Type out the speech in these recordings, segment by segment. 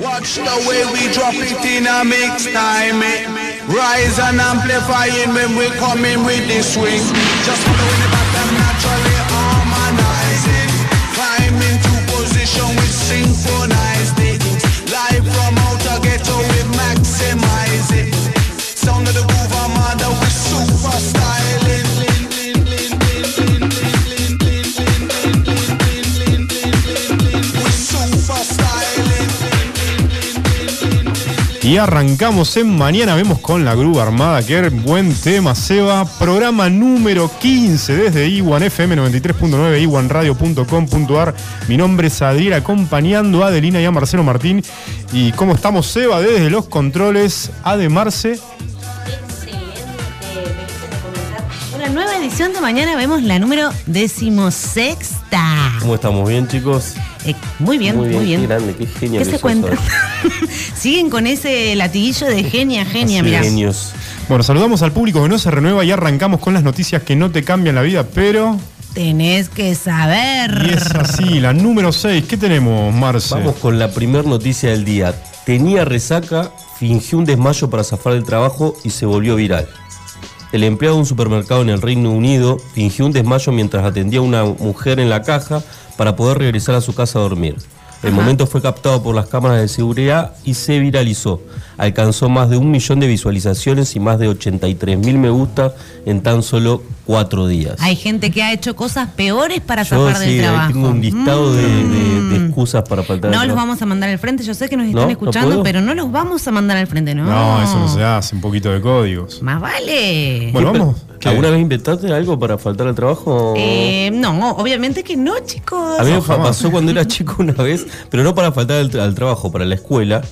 Watch the way we drop it in a mix time. eh. Rise and amplifying when we coming with the swing. Just following the pattern naturally harmonizing. Climb into position with synchronized it. Live from outer ghetto we maximize it. Sound of the groove armada with super styling. Y arrancamos en Mañana Vemos con la Grúa Armada. Qué buen tema, Seba. Programa número 15 desde Iwan FM 93.9, iwanradio.com.ar. Mi nombre es Adriel, acompañando a Adelina y a Marcelo Martín. ¿Y cómo estamos, Seba? Desde los controles, Ademarce. Una nueva edición de mañana vemos la número decimosexta. ¿Cómo estamos? ¿Bien, chicos? Eh, muy bien, muy bien. Qué grande, qué genio ¿Qué que se cuenta? Siguen con ese latiguillo de genia, genia, mira. Genios. Bueno, saludamos al público que no se renueva y arrancamos con las noticias que no te cambian la vida, pero. Tenés que saber. Y es así, la número 6. ¿Qué tenemos, Marce? Vamos con la primera noticia del día. Tenía resaca, fingió un desmayo para zafar del trabajo y se volvió viral. El empleado de un supermercado en el Reino Unido fingió un desmayo mientras atendía a una mujer en la caja para poder regresar a su casa a dormir. El momento fue captado por las cámaras de seguridad y se viralizó. Alcanzó más de un millón de visualizaciones y más de 83 mil me gusta en tan solo cuatro días. Hay gente que ha hecho cosas peores para Yo zafar sí, del trabajo. tengo un listado de, de- de Mm. excusas para faltar. No los trabajo. vamos a mandar al frente. Yo sé que nos ¿No? están ¿No escuchando, pero no los vamos a mandar al frente, ¿no? No, eso no se hace, un poquito de códigos. Más vale. Bueno, vamos. ¿Qué? ¿Alguna vez inventaste algo para faltar al trabajo? Eh, no, obviamente que no, chicos. a mí me pasó cuando era chico una vez, pero no para faltar al trabajo, para la escuela.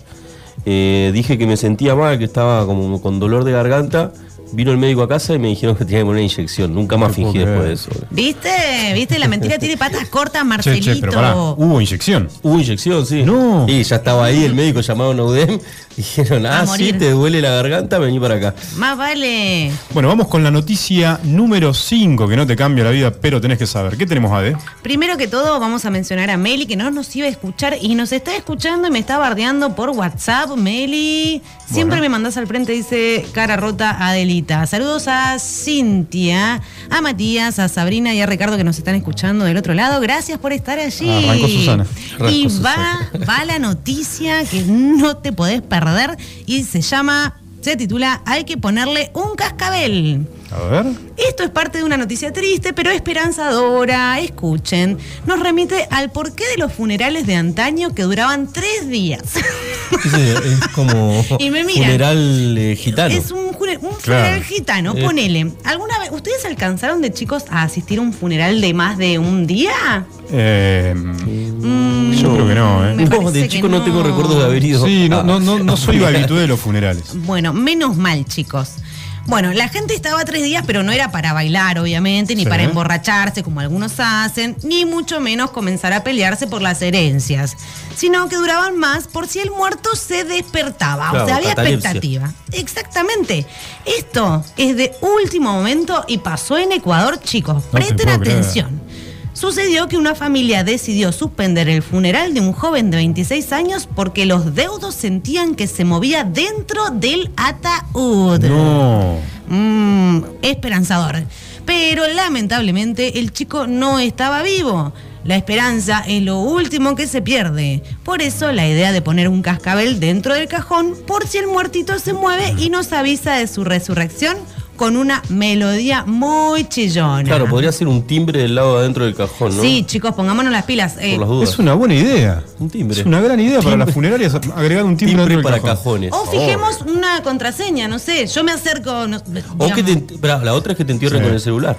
Eh, dije que me sentía mal, que estaba como con dolor de garganta. Vino el médico a casa y me dijeron que tenía que poner una inyección. Nunca más fingí después de eso. ¿Viste? ¿Viste? La mentira tiene patas cortas, Marcelito. che, pero pará, hubo inyección. Hubo inyección, sí. No. Y ya estaba ahí, el médico llamaron a UDEM. Dijeron, ah, sí, te duele la garganta, vení para acá. Más vale. Bueno, vamos con la noticia número 5 que no te cambia la vida, pero tenés que saber. ¿Qué tenemos, Ade? Primero que todo, vamos a mencionar a Meli, que no nos iba a escuchar y nos está escuchando y me está bardeando por WhatsApp. Meli, siempre Bueno. me mandás al frente, dice cara rota Saludos a Cintia, a Matías, a Sabrina y a Ricardo que nos están escuchando del otro lado. Gracias por estar allí. Arrancó Susana. Y va, va la noticia que no te podés perder y se llama, se titula Hay que ponerle un cascabel. A ver. Esto es parte de una noticia triste, pero esperanzadora. Escuchen. Nos remite al porqué de los funerales de antaño que duraban tres días. Es como Y me miran. funeral eh, gitano. Es un, un Claro. funeral gitano, Eh. ponele. ¿Alguna vez ustedes alcanzaron de chicos a asistir a un funeral de más de un día? Eh, Mm, yo creo que no, ¿eh? No, de chico no. tengo recuerdos de haber ido. Sí, no, no, no, no soy habitué de los funerales. Bueno, menos mal, chicos. Bueno, la gente estaba tres días, pero no era para bailar, obviamente, ni Sí. para emborracharse, como algunos hacen, ni mucho menos comenzar a pelearse por las herencias, sino que duraban más por si el muerto se despertaba. o sea, había expectativa. Exactamente. Esto es de último momento y pasó en Ecuador, chicos. te Presten creer. Sucedió que una familia decidió suspender el funeral de un joven de 26 años porque los deudos sentían que se movía dentro del ataúd. No. Mm, esperanzador. Pero lamentablemente el chico no estaba vivo. La esperanza es lo último que se pierde. Por eso la idea de poner un cascabel dentro del cajón por si el muertito se mueve y nos avisa de su resurrección con una melodía muy chillona. Claro, podría ser un timbre del lado de adentro del cajón, ¿no? Sí, chicos, pongámonos las pilas. Eh, Por las dudas. Es una buena idea. Un timbre. Es una gran idea para las funerarias agregar un timbre, timbre dentro del para cajón. cajones. o fijemos una contraseña, no sé. Yo me acerco. no- O que te, la otra es que te entierren Sí. con el celular.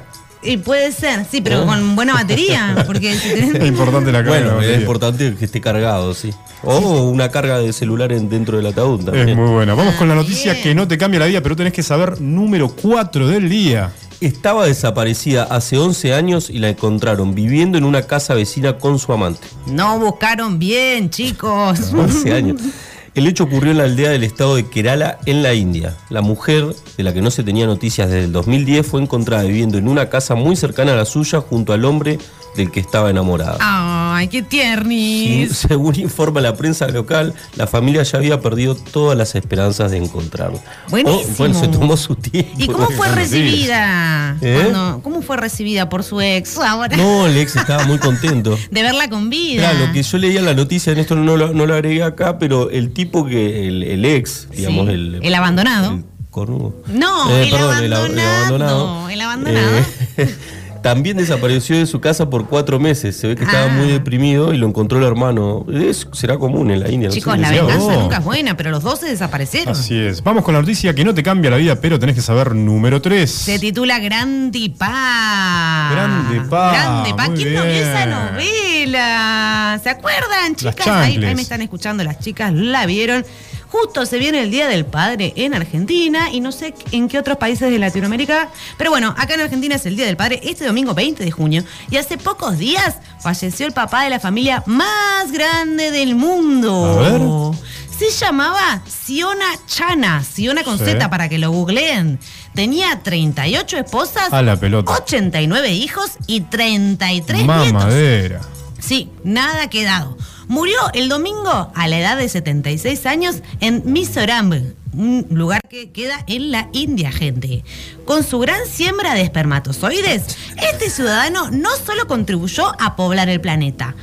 Y puede ser, sí, pero ¿Eh? con buena batería. Porque si tenés- Es importante la carga. de Bueno, es batería. importante que esté cargado, sí. O una carga de celular en- dentro del ataúd también. Es muy buena. Vamos con la noticia bien. que no te cambia la vida, pero tenés que saber número 4 del día. Estaba desaparecida hace 11 años y la encontraron viviendo en una casa vecina con su amante. no buscaron bien, chicos. 11 años. El hecho ocurrió en la aldea del estado de Kerala, en la India. La mujer, de la que no se tenía noticias desde el 2010, fue encontrada viviendo en una casa muy cercana a la suya junto al hombre del que estaba enamorada. Ay, qué Sí, tiernis. Según informa la prensa local, la familia ya había perdido todas las esperanzas de encontrarlo. Buenísimo. Bueno, se tomó su tiempo. ¿Y cómo fue Sí. recibida? ¿Eh? Cuando- ¿Cómo fue recibida por su ex ahora? No, el ex estaba muy contento. De verla con vida. Claro, lo que yo leía en la noticia, en esto no lo, no lo agregué acá, pero el tipo que, el, el ex, digamos, Sí, el, el abandonado. el cornudo. No, el abandonado, el abandonado. Eh, también desapareció de su casa por cuatro meses. Se ve que estaba Ah. muy deprimido y lo encontró el hermano. Es- será común en la India. no sé Chicos, la venganza vos. nunca es buena, pero los dos se desaparecieron. Así es. Vamos con la noticia que no te cambia la vida, pero tenés que saber número 3. Se titula Grande Pa. Grande Pa, Grande Pa. ¿Quién no vio esa novela? ¿Se acuerdan, Las chicas? Ahí, ahí me están escuchando las chicas, la vieron. Justo se viene el Día del Padre en Argentina y no sé en qué otros países de Latinoamérica, pero bueno, acá en Argentina es el Día del Padre este domingo 20 de junio y hace pocos días falleció el papá de la familia más grande del mundo. A ver. Se llamaba Siona Chana, Siona con Sí. Z para que lo googleen. Tenía 38 esposas, A la pelota. 89 hijos y 33 nietos. Mamadera. Sí, nada quedado. Murió el domingo a la edad de 76 años en Mizoram, un lugar que queda en la India, gente. Con su gran siembra de espermatozoides, este ciudadano no solo contribuyó a poblar el planeta.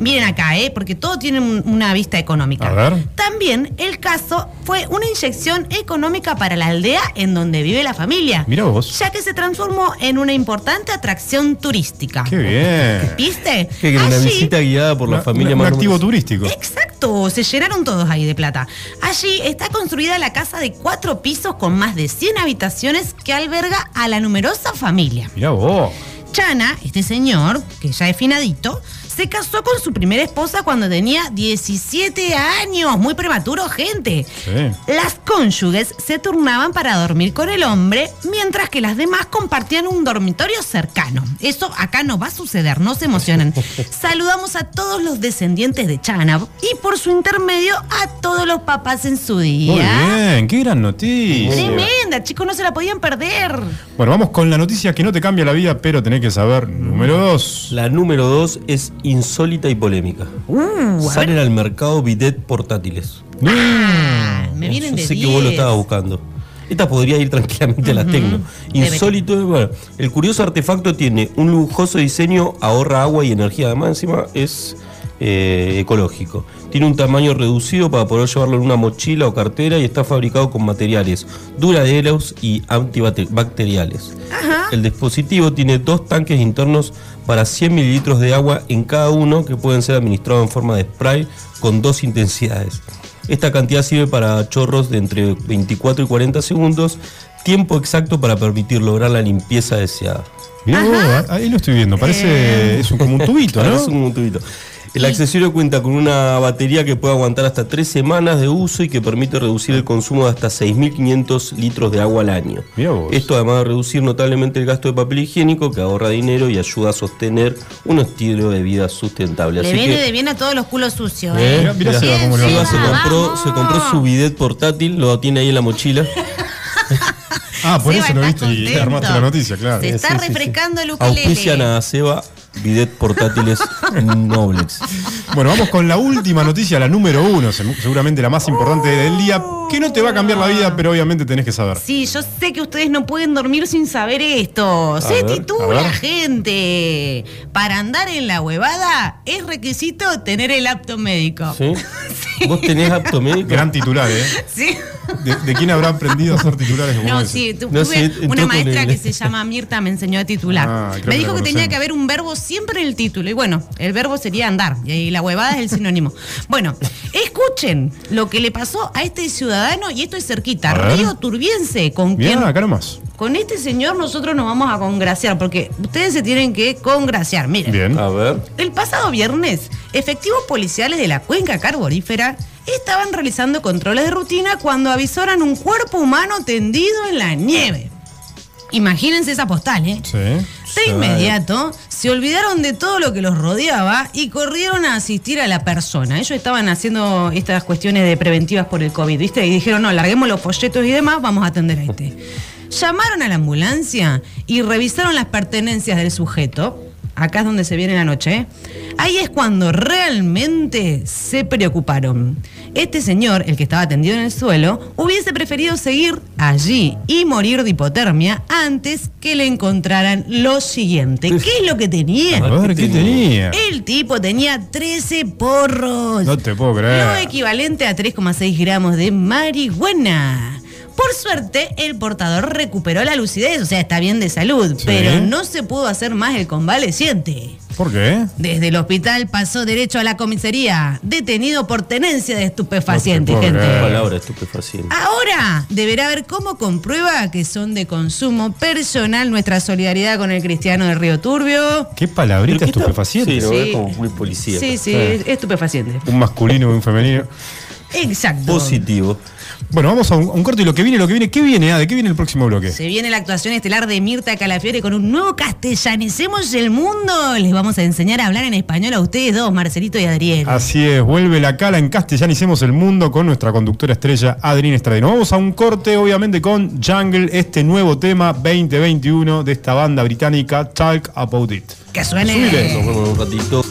Miren acá, ¿eh? porque todo tiene un- una vista económica. A ver. También el caso fue una inyección económica para la aldea en donde vive la familia. Mirá vos. Ya que se transformó en una importante atracción turística. Qué bien. ¿Viste? Que una Allí- visita guiada por la Una- familia un más activo turístico. Exacto, se llenaron todos ahí de plata. Allí está construida la casa de cuatro pisos con más de 100 habitaciones que alberga a la numerosa familia. Mirá vos. Chana, este señor, que ya es finadito, se casó con su primera esposa cuando tenía 17 años. Muy prematuro, gente. Sí. Las cónyuges se turnaban para dormir con el hombre, mientras que las demás compartían un dormitorio cercano. Eso acá no va a suceder, no se emocionen. Saludamos a todos los descendientes de Chana y por su intermedio a todos los papás en su Muy día. bien. Qué gran noticia. Tremenda, chicos, no se la podían perder. Bueno, vamos con la noticia que no te cambia la vida, pero tenés que saber. Número 2. La número dos es insólita y polémica. Uh, Salen al mercado bidet portátiles. Ah, me vienen Yo de sé que vos lo 10. estabas buscando. Esta podría ir tranquilamente a la Tecno. Insólito, bueno, el curioso artefacto tiene un lujoso diseño, ahorra agua y energía, además encima es eh, ecológico. Tiene un tamaño reducido para poder llevarlo en una mochila o cartera y está fabricado con materiales duraderos y antibacteriales. El dispositivo tiene dos tanques internos para 100 mililitros de agua en cada uno que pueden ser administrados en forma de spray con dos intensidades. Esta cantidad sirve para chorros de entre 24 y 40 segundos, tiempo exacto para permitir lograr la limpieza deseada. Mirá vos, ahí lo estoy viendo. Parece. Eh. Es un- como un tubito, ¿no? es un tubito. El accesorio cuenta con una batería que puede aguantar hasta tres semanas de uso y que permite reducir el consumo de hasta 6.500 litros de agua al año. Esto además de reducir notablemente el gasto de papel higiénico que ahorra dinero y ayuda a sostener un estilo de vida sustentable. Le Así viene que, de bien a todos los culos sucios, ¿eh? ¿eh? Mirá, mirá Mirá, se compró, se compró su bidet portátil, lo tiene ahí en la mochila. Ah, por Seba eso lo está viste y contento. armaste la noticia, claro. Se está Sí, sí, sí. refrescando el ukelele. Auspician a Seba bidet portátiles Noblex. Bueno, vamos con la última noticia, la número uno, se- seguramente la más importante del día, que no te va a cambiar la vida, pero obviamente tenés que saber. Sí, yo sé que ustedes no pueden dormir sin saber esto. Se ver, titula, gente. Para andar en la huevada es requisito tener el apto médico. ¿Sí? ¿Vos tenés apto médico? Gran titular, ¿eh? ¿Sí? ¿De, de quién habrá aprendido a hacer titulares como No, ese? sí, tu- No, tuve sí, entró una maestra que se llama Mirta, me enseñó a titular. Ah, me dijo que tenía que haber un verbo siempre en el título. Y bueno, el verbo sería andar. Y ahí la huevada es el sinónimo. Bueno, escuchen lo que le pasó a este ciudadano, y esto es cerquita. Río Turbiense, con quien Mirá, acá nomás. Con este señor nosotros nos vamos a congraciar, porque ustedes se tienen que congraciar. Miren, Bien. A ver. el pasado viernes, efectivos policiales de la cuenca carbonífera estaban realizando controles de rutina cuando avisoran un cuerpo humano tendido en la nieve. Imagínense esa postal, ¿eh? Sí. De inmediato se olvidaron de todo lo que los rodeaba y corrieron a asistir a la persona. Ellos estaban haciendo estas cuestiones de preventivas por el COVID, ¿viste? Y dijeron, no, larguemos los folletos y demás, vamos a atender a este. Llamaron a la ambulancia y revisaron las pertenencias del sujeto. acá es donde se viene la noche, ¿eh? Ahí es cuando realmente se preocuparon. Este señor, el que estaba tendido en el suelo, hubiese preferido seguir allí y morir de hipotermia antes que le encontraran lo siguiente. ¿Qué es lo que tenía? A ver, ¿qué tenía? El tipo tenía 13 porros. No te puedo Lo creer. equivalente a 3,6 gramos de marihuana. Por suerte, el portador recuperó la lucidez, o sea, está bien de salud, Sí. pero no se pudo hacer más el convaleciente. ¿Por qué? Desde el hospital pasó derecho a la comisaría, detenido por tenencia de estupefacientes, No gente. Palabra estupefaciente. Ahora deberá ver cómo comprueba que son de consumo personal nuestra solidaridad con el cristiano del Río Turbio. ¿Qué palabrita Pero ¿qué está- estupefaciente? Sí, lo Sí. como muy policía. Sí, sí, Eh. estupefaciente. Un masculino y un femenino. Exacto. Positivo. Bueno, vamos a un, a un corte y lo que viene, lo que viene. ¿Qué viene? Ah, ¿De qué viene el próximo bloque? Se viene la actuación estelar de Mirta Calafiore con un nuevo Castellanicemos el Mundo. Les vamos a enseñar a hablar en español a ustedes dos, Marcelito y Adriel. Así es, vuelve la cala en Castellanicemos el Mundo con nuestra conductora estrella Adrián Estradino. Vamos a un corte, obviamente, con Jungle, este nuevo tema 2021 de esta banda británica, Talk About It. Que suene. Subile. En un ratito.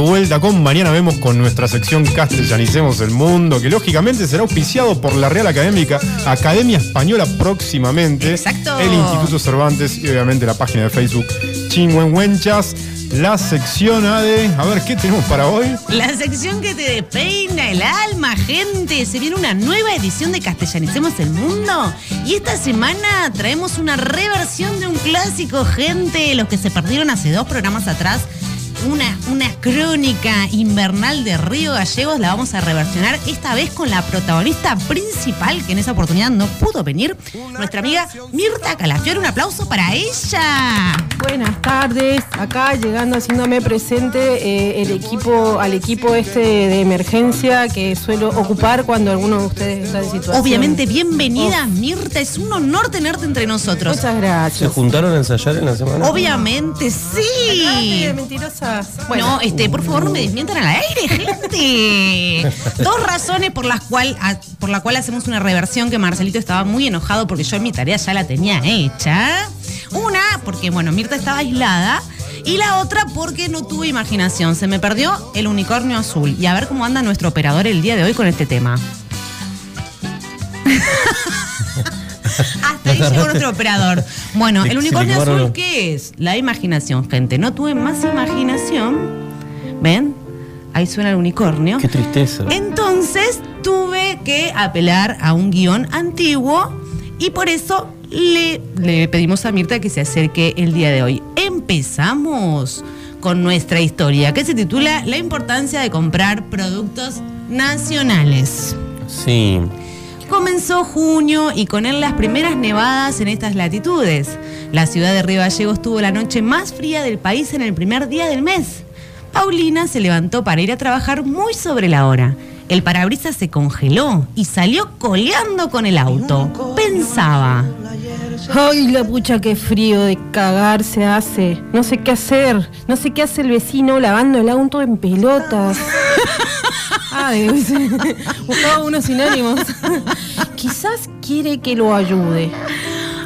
De vuelta con Mañana Vemos con nuestra sección Castellanicemos el Mundo, que lógicamente será auspiciado por la Real Académica, Academia Española próximamente. Exacto. El Instituto Cervantes y obviamente la página de Facebook Chingüengüenchas. La sección A de. A ver, ¿qué tenemos para hoy? La sección que te despeina el alma, gente. Se viene una nueva edición de Castellanicemos el Mundo. Y esta semana traemos una reversión de un clásico, gente. Los que se perdieron hace dos programas atrás. Una, una crónica invernal de Río Gallegos la vamos a reversionar esta vez con la protagonista principal que en esa oportunidad no pudo venir, nuestra amiga Mirta Calafiore. Un aplauso para ella. Buenas tardes, acá llegando haciéndome presente eh, el equipo, al equipo este de emergencia que suelo ocupar cuando alguno de ustedes está en situación. Obviamente, bienvenida, Mirta. Es un honor tenerte entre nosotros. Muchas ¿Se gracias. juntaron a ensayar en la semana? Obviamente, sí. Ay, Bueno, no, este, por favor, no me desmientan al aire, gente. Dos razones por las cual, a- por la cual hacemos una reversión que Marcelito estaba muy enojado porque yo mi tarea ya la tenía hecha. Una, porque bueno, Mirta estaba aislada. Y la otra porque no tuve imaginación. Se me perdió el unicornio azul. Y a ver cómo anda nuestro operador el día de hoy con este tema. Hasta ahí llegó nuestro operador. Bueno, el unicornio azul, ¿qué es? La imaginación, gente. No tuve más imaginación. ¿Ven? Ahí suena el unicornio. Qué tristeza. Entonces tuve que apelar a un guion antiguo y por eso le, le pedimos a Mirta que se acerque el día de hoy. Empezamos con nuestra historia que se titula La importancia de comprar productos nacionales. Sí. Comenzó junio y con él las primeras nevadas en estas latitudes. La ciudad de Río Gallegos tuvo la noche más fría del país en el primer día del mes. Paulina se levantó para ir a trabajar muy sobre la hora. El parabrisas se congeló y salió coleando con el auto. Pensaba, ay, la pucha, qué frío de cagar se hace. No sé qué hacer. No sé qué hace el vecino lavando el auto en pelotas. Ay, buscaba unos sinónimos. Quizás quiere que lo ayude.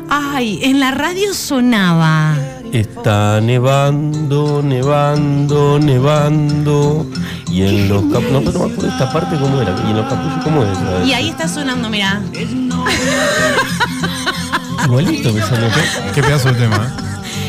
ay, en la radio sonaba. Está nevando, nevando, nevando. Y en los capullos. No, pero no me acuerdo esta parte cómo era. Y en los capullos, ¿cómo es? Y ahí está sonando, mira. Igualito me salió. Qué pedazo de tema. ¿eh?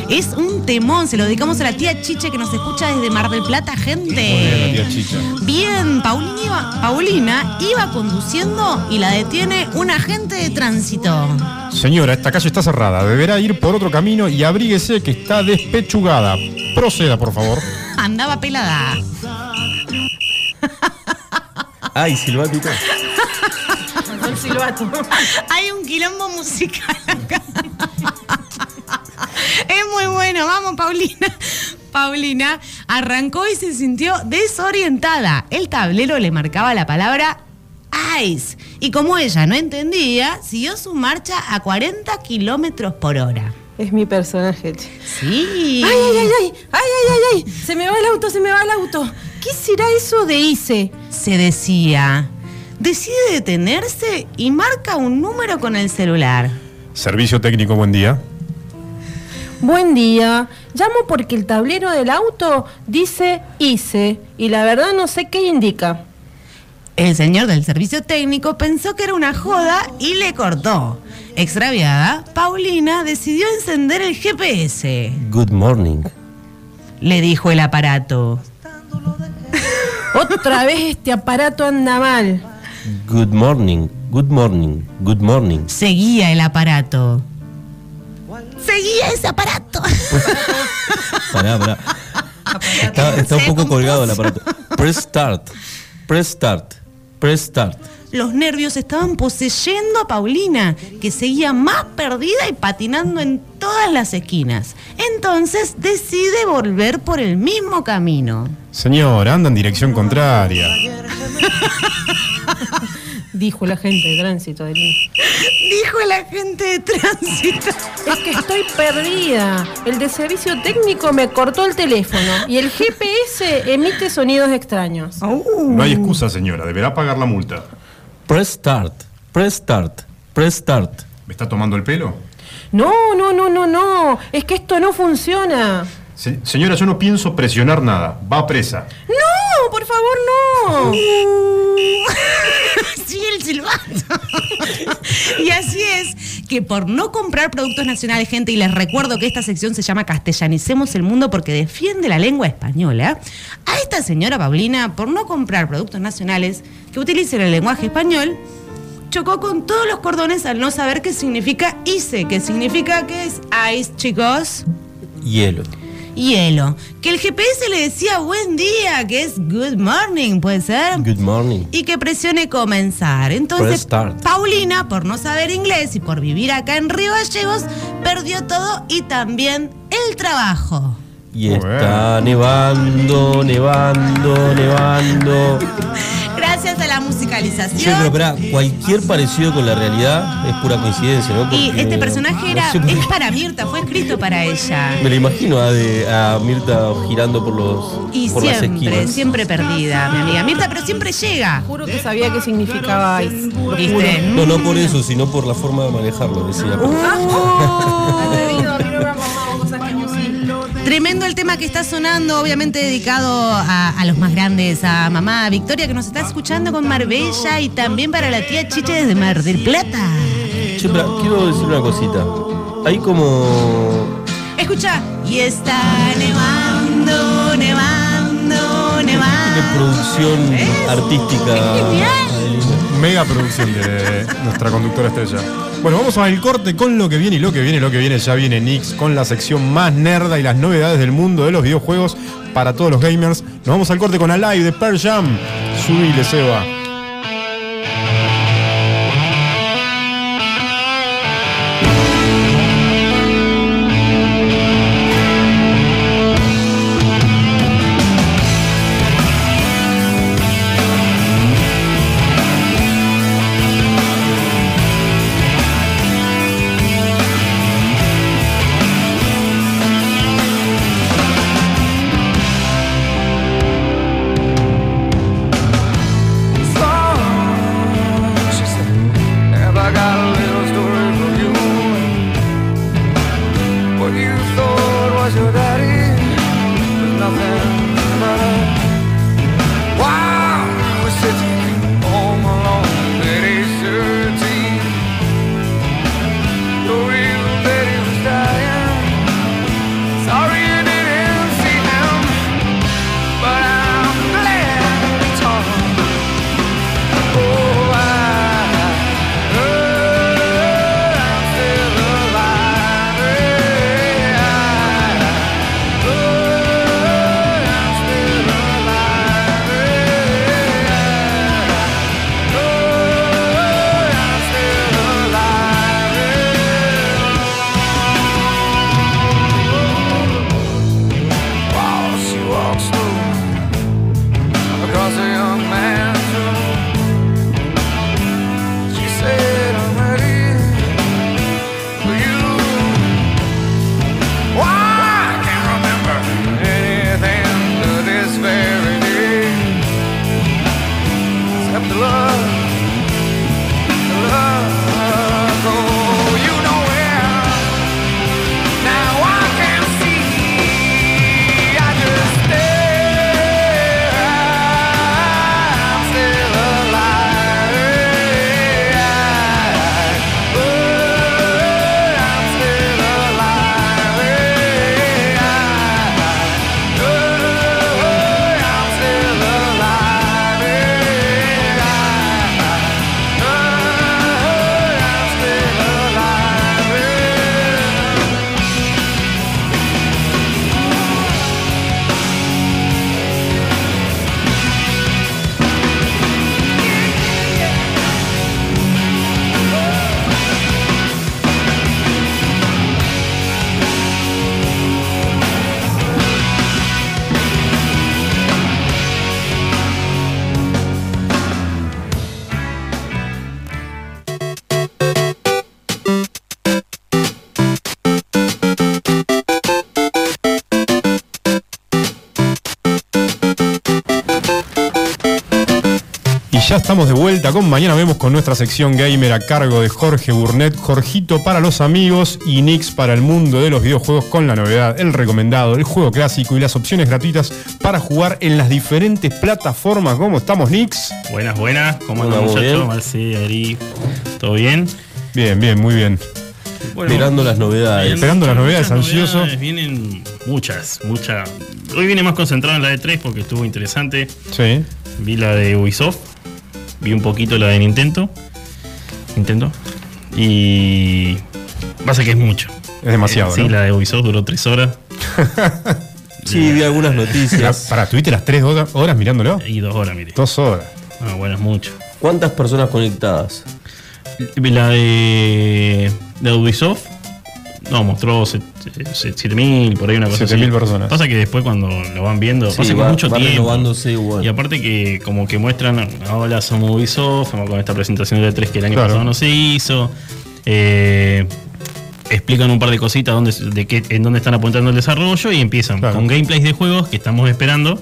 Es un temón, se lo dedicamos a la tía Chiche que nos escucha desde Mar del Plata, Muy bien, la gente. tía Chicha. Bien, Paulina iba, Paulina iba conduciendo y la detiene un agente de tránsito. Señora, esta calle está cerrada. Deberá ir por otro camino y abríguese que está despechugada. Proceda, por favor. Andaba pelada. Ay, silbatito. El silbato. Hay un quilombo musical acá. Es muy bueno, vamos Paulina. Paulina arrancó y se sintió desorientada. El tablero le marcaba la palabra ice. Y como ella no entendía, siguió su marcha a 40 kilómetros por hora. Es mi personaje. che. Sí. Ay, ay, ay, ay, ay, ay, ay, ay, se me va el auto, se me va el auto. ¿Qué será eso de hice? Se decía. Decide detenerse y marca un número con el celular. Servicio técnico, buen día. Buen día, llamo porque el tablero del auto dice hice y la verdad no sé qué indica. El señor del servicio técnico pensó que era una joda y le cortó. Extraviada, Paulina decidió encender el GPS. Good morning. Le dijo el aparato. Otra vez este aparato anda mal. Good morning. Good morning. Good morning. Seguía el aparato. Seguía ese aparato. Pará, pará. Está, está un poco colgado el aparato. Press start. Press start. Press start. Los nervios estaban poseyendo a Paulina, que seguía más perdida y patinando en todas las esquinas. Entonces decide volver por el mismo camino. Señor, anda en dirección contraria. Dijo la gente de tránsito de. Dijo el agente de tránsito. Es que estoy perdida. El de servicio técnico me cortó el teléfono y el GPS emite sonidos extraños. No hay excusa, señora. Deberá pagar la multa. Press start. Press start. Press start. ¿Me está tomando el pelo? No, no, no, no, no. Es que esto no funciona. Se- señora, yo no pienso presionar nada. Va presa. No, por favor, no. Sí, el silbato. y así es que por no comprar productos nacionales, gente, y les recuerdo que esta sección se llama Castellanicemos el Mundo porque defiende la lengua española, a esta señora Paulina, por no comprar productos nacionales que utilicen el lenguaje español, chocó con todos los cordones al no saber qué significa ICE, que significa que es ice, chicos. Hielo. Hielo. Que el GPS le decía buen día, que es good morning, ¿puede ser? Good morning. y que presione comenzar. Entonces. Paulina, por no saber inglés y por vivir acá en Río Gallegos, perdió todo y también el trabajo. Y está nevando, nevando, nevando. Gracias a la musicalización. pero esperá, cualquier parecido con la realidad es pura coincidencia, ¿no? y este personaje era, no sé es para Mirta, fue escrito para ella. Me lo imagino a, de- a Mirta girando por los Y por las siempre, esquinas. siempre perdida, mi amiga Mirta, pero siempre llega. Juro que sabía qué significaba. No, no por eso, sino por la forma de manejarlo, decía. Atrevido, Tremendo el tema que está sonando, obviamente dedicado a, a los más grandes, a mamá Victoria que nos está escuchando con Marbella y también para la tía Chiche desde Mar del Plata. Che, pero quiero decir una cosita. Hay como. Escucha. Y está nevando, nevando, Tiene nevando. producción artística. Adelina. Mega producción de nuestra conductora estrella. Bueno, vamos al corte con lo que viene y lo que viene, lo que viene, ya viene Nix con la sección más nerda y las novedades del mundo de los videojuegos para todos los gamers. Nos vamos al corte con Alive de Pearl Jam. Subile, Seba. Ya estamos de vuelta con Mañana Vemos con nuestra sección gamer a cargo de Jorge Burnett, Jorgito para los amigos y Nix para el mundo de los videojuegos con la novedad, el recomendado, el juego clásico y las opciones gratuitas para jugar en las diferentes plataformas. ¿Cómo estamos, Nix? Buenas, buenas. ¿Cómo andan muchachos? Ari, ¿todo bien? Bien, bien, muy bien. Bueno, Esperando las novedades. bien, Esperando las novedades, ansioso. novedades, Vienen muchas, muchas. Hoy viene más concentrado en la de 3 porque estuvo interesante. Sí. Vi la de Ubisoft, vi un poquito la de Nintendo. Nintendo. Y pasa que es mucho. Es demasiado, Eh, Sí, ¿no? la de Ubisoft duró 3 horas Sí, vi algunas noticias. Para, ¿tuviste las tres horas, horas mirándolo? y 2 horas, mire. Dos horas. Ah, bueno, es mucho. ¿Cuántas personas conectadas? La de, de Ubisoft, no, mostró se- se- 7000, por ahí una cosa 7.000 así. personas. Pasa que después cuando lo van viendo, Sí, pasa va- mucho va tiempo. renovándose igual. Y aparte que como que muestran, hola, somos Ubisoft, estamos con esta presentación de 3 que el año Claro. pasado no se hizo. Eh, explican un par de cositas dónde, de qué, en dónde están apuntando el desarrollo y empiezan Claro. con gameplays de juegos que estamos esperando.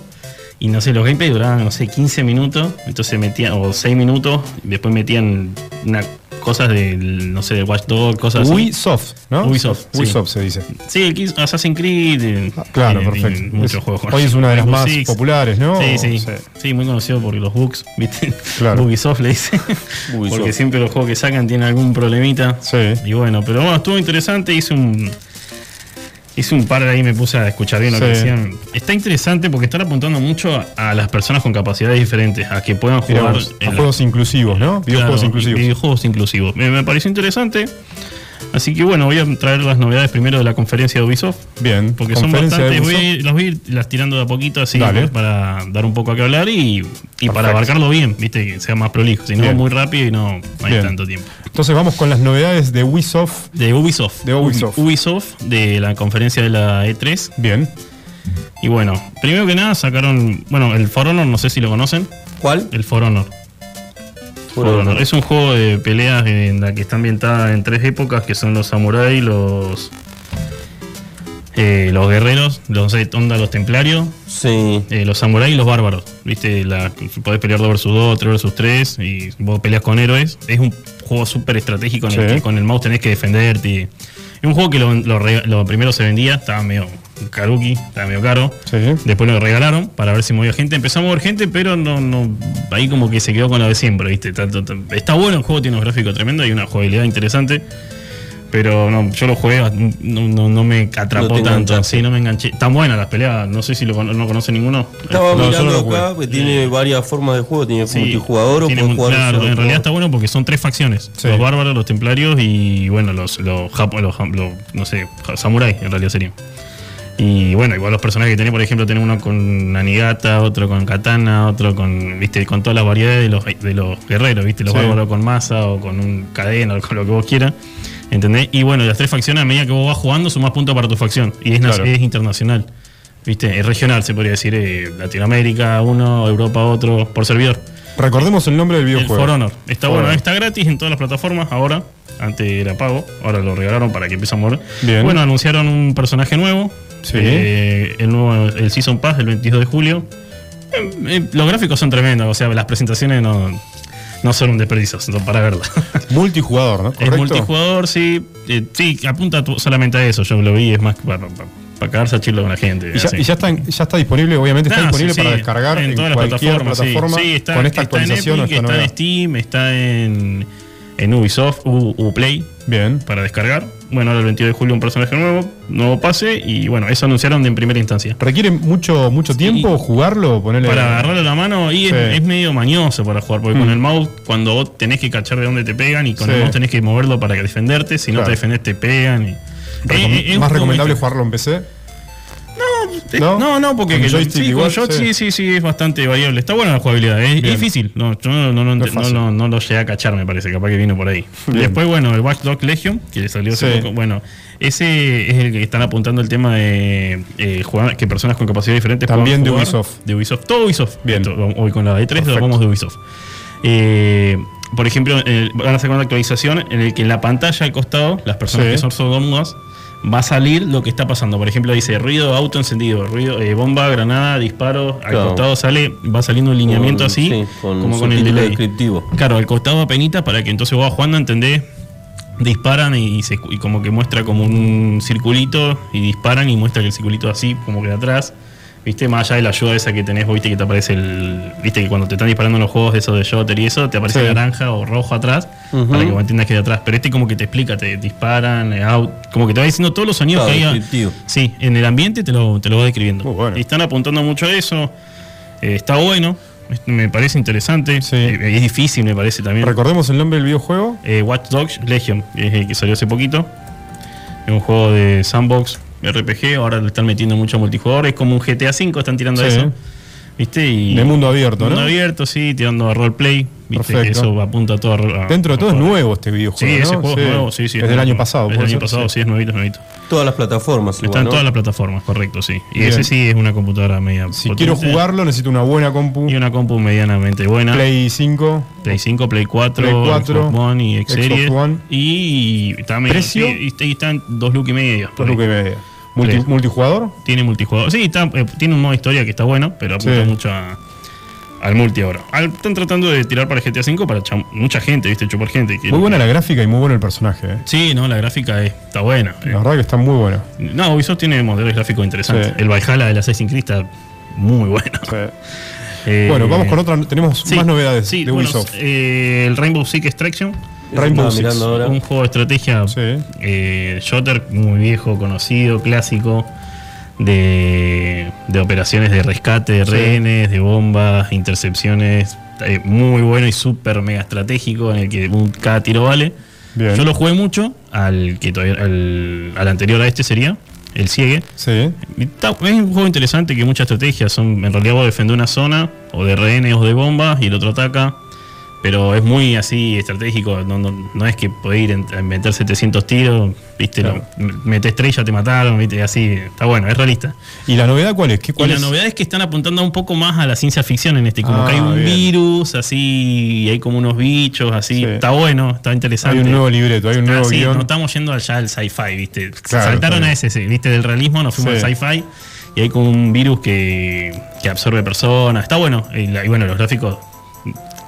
Y no sé, los gameplays duraban, no sé, 15 minutos, entonces metían, o 6 minutos, y después metían una, cosas de, no sé, de Watch Dogs, cosas así. Ubisoft, ¿no? Ubisoft, sí. Ubisoft se dice. Sí, el Assassin's Creed. eh, Claro, tiene- perfecto. Muchos Es- juegos. hoy es una de las más Six. populares, ¿no? Sí, sí, Sí. sí. muy conocido por los bugs, ¿viste? Claro. Ubisoft le dice. Ubisoft. Porque siempre los juegos que sacan tienen algún problemita. Sí. Y bueno, pero bueno, estuvo interesante. Hice un. Hice un par de ahí, me puse a escuchar bien lo que decían. Está interesante porque están apuntando mucho a, las personas con capacidades diferentes, a que puedan jugar Digamos, a en la- juegos inclusivos, ¿no? Videojuegos Claro, inclusivos. Videojuegos inclusivos. Me, me pareció interesante. Así que bueno, voy a traer las novedades primero de la conferencia de Ubisoft. Bien. Porque son bastantes, voy a Ubisoft. ir- los voy a ir las tirando de a poquito así Dale. pues, para dar un poco a qué hablar y, y para abarcarlo bien, viste, que sea más prolijo, si no Bien. muy rápido y no hay Bien. tanto tiempo. Entonces vamos con las novedades de Ubisoft. De Ubisoft. De Ubisoft. Ubisoft, de la conferencia de la E3. Bien. Y bueno, primero que nada sacaron, bueno, el For Honor, no sé si lo conocen, ¿Cuál? el For Honor. Honor. Es un juego de peleas en la que está ambientada en tres épocas, que son los samuráis, los... eh, los guerreros, los onda los templarios Sí. eh, los samuráis y los bárbaros. ¿Viste? La, podés pelear 2 versus 2, 3 versus 3 y vos peleas con héroes. Es un juego súper estratégico en el que con el mouse tenés que defenderte. Es un juego que lo, lo lo primero se vendía, estaba medio caruki, estaba medio caro. Sí. Después lo regalaron para ver si movía gente. Empezó a mover gente, pero no, no ahí como que se quedó con lo de siempre, ¿viste? Está bueno el juego, tiene unos gráficos tremendos y una jugabilidad interesante. Pero no, yo lo jugué, no, no, no me atrapó No tanto. enganchaste. Sí, no me enganché. Tan buenas las peleas, no sé si lo, no conoce ninguno. Estaba mirando acá, que tiene varias formas de juego. Tiene Sí, multijugador o tiene puede jugar Claro, en realidad jugador. está bueno porque son tres facciones: Sí. los bárbaros, los templarios y, bueno, los, los, los, los, no sé, ja- samuráis en realidad serían. Y bueno, igual los personajes que tenés, por ejemplo, tenés uno con Nanigata, otro con Katana, otro con, viste, con todas las variedades de los, de los guerreros, viste, los Sí. bárbaros con masa o con un cadena o con lo que vos quieras. ¿Entendés? Y bueno, las tres facciones, a medida que vos vas jugando, son más puntos para tu facción. Y es, Claro. es internacional. ¿Viste? Es regional, se podría decir. eh, Latinoamérica uno, Europa otro, por servidor. Recordemos el nombre del El videojuego. For Honor. Está For bueno, Honor. está gratis en todas las plataformas ahora. Antes era pago, ahora lo regalaron para que empiece a mover. Bien. Bueno, anunciaron un personaje nuevo. Sí. Eh, el nuevo, el Season Pass del 22 de julio. Eh, eh, los gráficos son tremendos, o sea, las presentaciones no, no son un desperdicio, son para verla. Multijugador, ¿no? Es ¿Correcto? multijugador, sí. Sí, apunta solamente a eso. Yo lo vi, es más para, para, para cagarse a chilo con la gente. Y ya, así. y ya está, ya está disponible, obviamente está disponible sí, para sí, descargar en, todas las plataforma, sí. Está, con esta está actualización Epic, está nueva. en Steam, está en, en Ubisoft, U, Uplay Bien. para descargar. Bueno, ahora el 22 de julio un personaje nuevo, nuevo pase y bueno, eso anunciaron de en primera instancia. ¿Requiere mucho, mucho tiempo jugarlo? Ponerle Para agarrarle la mano y es, medio mañoso para jugar, porque Mm. con el mouse, cuando vos tenés que cachar de dónde te pegan y con el mouse tenés que moverlo para defenderte, si no Claro. te defendés te pegan. Y, Recom- Eh, eh, es un más recomendable jugarlo en PC. Eh, ¿No? No, no, porque joystick sí, igual, con sí. sí. sí, es bastante variable. Está buena la jugabilidad, es, es difícil. No, yo no, no, no, No es lo llegué a cachar, me parece, capaz que vino por ahí. Bien. Después, bueno, el Watch Dogs Legion, que le salió hace Sí. poco. Bueno, ese es el que están apuntando el tema de eh, jugar, que personas con capacidades diferentes También de jugar. Ubisoft. De Ubisoft, todo Ubisoft. Bien. Esto, hoy con la E3 Perfecto. lo vamos de Ubisoft. Eh, por ejemplo, eh, van a sacar una actualización en el que en la pantalla al costado, las personas Sí. que son sordomudas va a salir lo que está pasando. Por ejemplo, dice ruido, auto encendido, ruido, eh, bomba, granada, disparo. Al costado sale, va saliendo un lineamiento Con- así, sí, con como con el delay. descriptivo. Claro, al costado apenita para que entonces vos jugando, entendés, disparan y, se- y como que muestra como un circulito y disparan y muestra que el circulito así, como que de atrás. ¿Viste? Más allá de la ayuda esa que tenés, viste que te aparece el. Viste que cuando te están disparando en los juegos de esos de shooter y eso, te aparece Sí. naranja o rojo atrás, para que vos entiendas que de atrás. Pero este como que te explica, te disparan, eh, out, como que te va diciendo todos los sonidos que hay. Sí, en el ambiente te lo, te lo va describiendo. Muy bueno. Y están apuntando mucho a eso. eh, está bueno, me parece interesante. Sí. eh, es difícil, me parece también. Recordemos el nombre del videojuego. Eh, Watch Dogs Legion, que es el que salió hace poquito. Es un juego de sandbox RPG, ahora le están metiendo mucho multijugador, es como un GTA V, están tirando Sí. eso. ¿Viste? Y De mundo abierto, mundo ¿no? abierto, sí, tirando a roleplay. ¿Viste? Perfecto. Que eso apunta todo a ro- a- Dentro de todo es nuevo este videojuego. Sí, ese juego es nuevo, sí, sí. Es del año pasado. Es del ¿puede año pasado, sí, es nuevito, es nuevito. Todas las plataformas. Está igual, en ¿no? todas las plataformas, correcto, sí. Y Bien. ese sí es una computadora media. Si potente quiero jugarlo, necesito una buena compu. Y una compu medianamente buena. Play 5. Play 5, Play 4, Play 4, Xbox One y X Xbox Series. One. Y está medio- ¿Precio? y está- y está en dos lucas y medio. Dos lucas y media. Multi-. ¿Multijugador? Tiene multijugador. Sí, está, eh, tiene un modo historia que está bueno, pero apunta Sí. mucho a- al multi ahora. Al- están tratando de tirar para GTA V para cham- mucha gente, ¿viste? Chupar gente. que- Muy buena la gráfica y muy bueno el personaje. eh. Sí, no, la gráfica es- está buena. La verdad que está muy buena. No, Ubisoft tiene modelos gráficos interesantes. Sí. El Valhalla del Assassin's Creed está muy bueno. Eh, Bueno, vamos con otra. Tenemos más novedades sí, de bueno, Ubisoft. eh, el Rainbow Six Extraction. Rainbow Six. mirando ahora. Un juego de estrategia Sí. eh, shooter muy viejo, conocido, clásico, de, de operaciones de rescate de Sí. rehenes, de bombas, intercepciones, eh, muy bueno y súper mega estratégico en el que cada tiro vale. Bien. Yo lo jugué mucho al que todavía, al, al anterior a este sería, el Ciegue. Sí. Es un juego interesante que muchas estrategias son, en realidad vos defendés una zona, o de rehenes o de bombas, y el otro ataca. Pero es muy así estratégico, no, no, no es que podés ir a meter 700 tiros, viste, Claro. lo- ya te mataron, viste, así, está bueno, es realista. ¿Y la novedad cuál es? ¿Qué, Y cuál la es? novedad es que están apuntando un poco más a la ciencia ficción en este, como Ah, que hay un bien. virus, así, y hay como unos bichos, así, Sí. está bueno, está interesante. Hay un nuevo libreto, hay un Ah, nuevo sí, guion. no estamos yendo allá al sci-fi, ¿viste? Claro, Saltaron a ese, sí, ¿viste? Del realismo nos fuimos Sí. al sci-fi y hay como un virus que, que absorbe personas. Está bueno. Y, la- y bueno, los gráficos,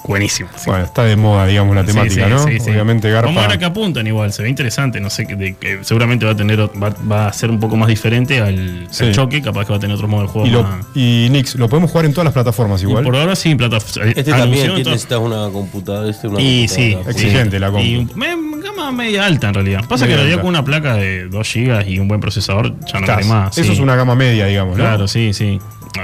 buenísimos. sí. Bueno, está de moda, digamos, la Sí, temática, sí, ¿no? sí, sí. Obviamente Garpa. Vamos a ver a qué apuntan igual, se ve interesante, no sé, que, de- que seguramente va a tener, va, va a ser un poco más diferente al, choque, capaz que va a tener otro modo de juego Y, lo, más- y Nix, lo podemos jugar en todas las plataformas y igual. por ahora sí, plataforma. Este también tiene- necesitas una computadora. Este una Y sí, computadora. Exigente la compu. Y me- gama media alta en realidad. Pasa que en realidad con una placa de 2 GB y un buen procesador ya no vale más. Eso sí. es una gama media, digamos, ¿no? Claro, sí, sí.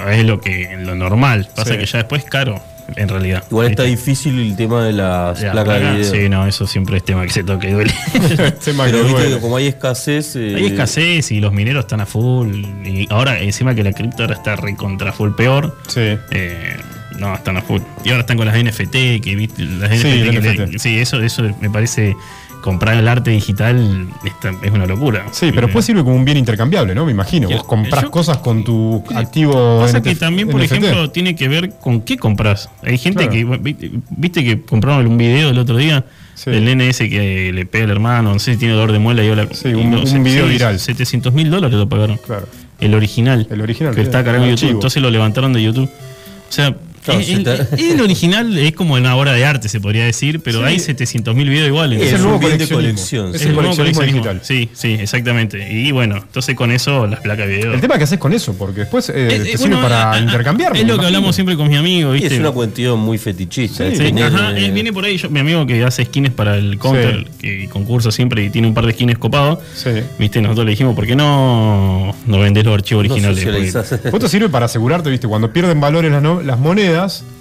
Es lo que lo normal. Pasa Sí. que ya después es caro, en realidad. Igual está difícil el tema de las La placas placa, de video. Sí, no, eso siempre es tema que se toca y duele. Pero viste duele. que como hay escasez. eh, Hay escasez y los mineros están a full. Y ahora, encima que la cripto ahora está recontra full peor. Sí. eh, no, están a full. Y ahora están con las NFT, que viste, las Sí, NFT, que le- sí, eso, eso me parece. Comprar el arte digital está- es una locura. Sí, pero Eh, después sirve como un bien intercambiable, ¿no? Me imagino. Vos comprás yo- cosas con tu activo Pasa que también, por ejemplo, tiene que ver con qué compras. Hay gente Claro. que, vi- viste que compraron un video el otro día Sí. del NS que le pega al hermano, no sé si tiene dolor de muela y habla. Sí, y un- no, un se- video viral. 700 mil dólares lo pagaron. Claro. El original. El original, Que está el YouTube. Entonces lo levantaron de YouTube. O sea, Claro, el, está- el original es como una obra de arte, se podría decir, pero Sí. hay 700 mil videos iguales. Es Es el nuevo bien de colección, Es sí. el nuevo coleccionismo digital. Sí, sí, exactamente. Y bueno, entonces con eso las placas de video. El tema que haces con eso, porque después eh, Eh, te eh, sirve bueno, para intercambiarlo. Es lo que hablamos siempre con mi amigo, Y ¿viste? es una cuestión muy fetichista. Sí, es sí. tener, Ajá, eh, eh, viene por ahí yo- mi amigo que hace skins para el counter, que concursa siempre y tiene un par de skins copados. Sí. Viste, nosotros le dijimos, ¿por qué no, no vendés los archivos no originales? Porque- socializás. Esto sirve para asegurarte, viste, cuando pierden valores las, no- las monedas,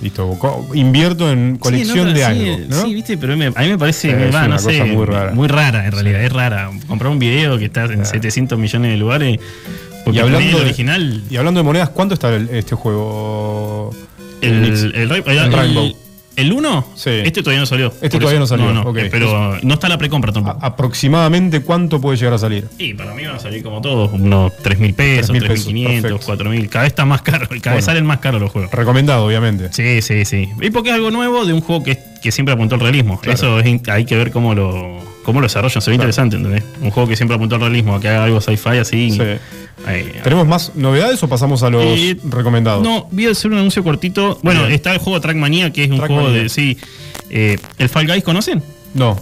listo, invierto en colección Sí, no, de sí, algo, ¿no? Sí, viste, pero a mí me parece, es va, una no sé, cosa muy rara. muy rara en realidad, es rara. Comprar un video que está en 700 millones de lugares, porque Y hablando el de- original, Y hablando de monedas, ¿cuánto está el- este juego? el, el, El el- Rainbow. ¿El 1? Sí. Este todavía no salió. Este todavía no salió, No, no, pero no está la precompra tampoco. aproximadamente cuánto puede llegar a salir. Y para mí van a salir como todos, unos 3 mil pesos, 3.000 3 pesos, mil 500, perfecto. 4 mil. Cada vez está más caro, cada Bueno. vez salen más caros los juegos. Recomendado, obviamente. Sí, sí, sí. Y porque es algo nuevo de un juego que, que siempre apuntó al realismo. Claro. Eso es hay que ver cómo lo, cómo lo desarrollan, se ve interesante, ¿entendés? Un juego que siempre apunta al realismo, a que haga algo sci-fi así. Sí. ¿Tenemos más novedades o pasamos a los eh, recomendados? No, voy a hacer un anuncio cortito. Bueno, Bien. está el juego Trackmania, que es un Trackmania. juego de. Sí. eh, ¿El Fall Guys conocen? No.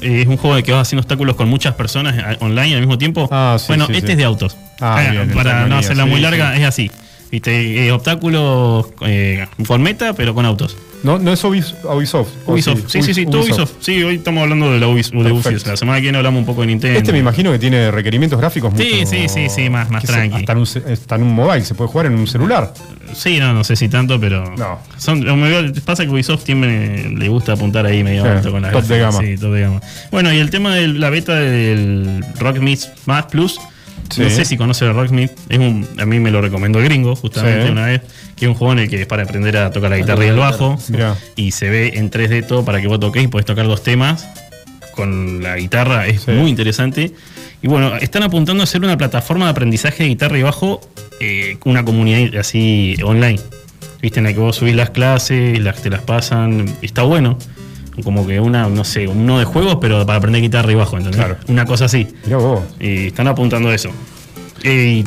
Eh, es un juego de que vas haciendo obstáculos con muchas personas online al mismo tiempo. Ah, sí, bueno, sí, este sí. es de autos. Ah, bien, el para no hacerla muy larga, sí. es así. Viste, eh, obstáculos eh, con meta, pero con autos. No, no es Ubis- Ubisoft. ¿o Ubisoft, sí, sí, sí, Ubisoft. Sí, hoy estamos hablando de la Ubis- de. Ubisoft. La semana que viene hablamos un poco de Nintendo. Este me imagino que tiene requerimientos gráficos Sí, mucho- sí, sí, sí, más- más que se- tranqui. Hasta en, un, hasta en un mobile, se puede jugar en un celular. Sí, no, no sé si tanto, pero. No. Son, lo me- pasa que Ubisoft tiene, le gusta apuntar ahí medio Sí, alto con las top de gama. Sí, top de gama. Bueno, y el tema de la beta del Rock Mix Más Plus. Sí. No sé si conoce el Rock Mix. Es un, a mí me lo recomendó el gringo, justamente Sí. una vez. Que es un juego en el que es para aprender a tocar la guitarra y el bajo. Mirá. Y se ve en 3D todo para que vos toques y podés tocar dos temas con la guitarra. Es Sí. muy interesante. Y bueno, están apuntando a hacer una plataforma de aprendizaje de guitarra y bajo, eh, una comunidad así online. Viste, en la que vos subís las clases, las te las pasan. Está bueno. Como que una, no sé, uno de juegos, pero para aprender guitarra y bajo, ¿entendés? Claro. Una cosa así. Mirá vos. Y están apuntando a eso. Y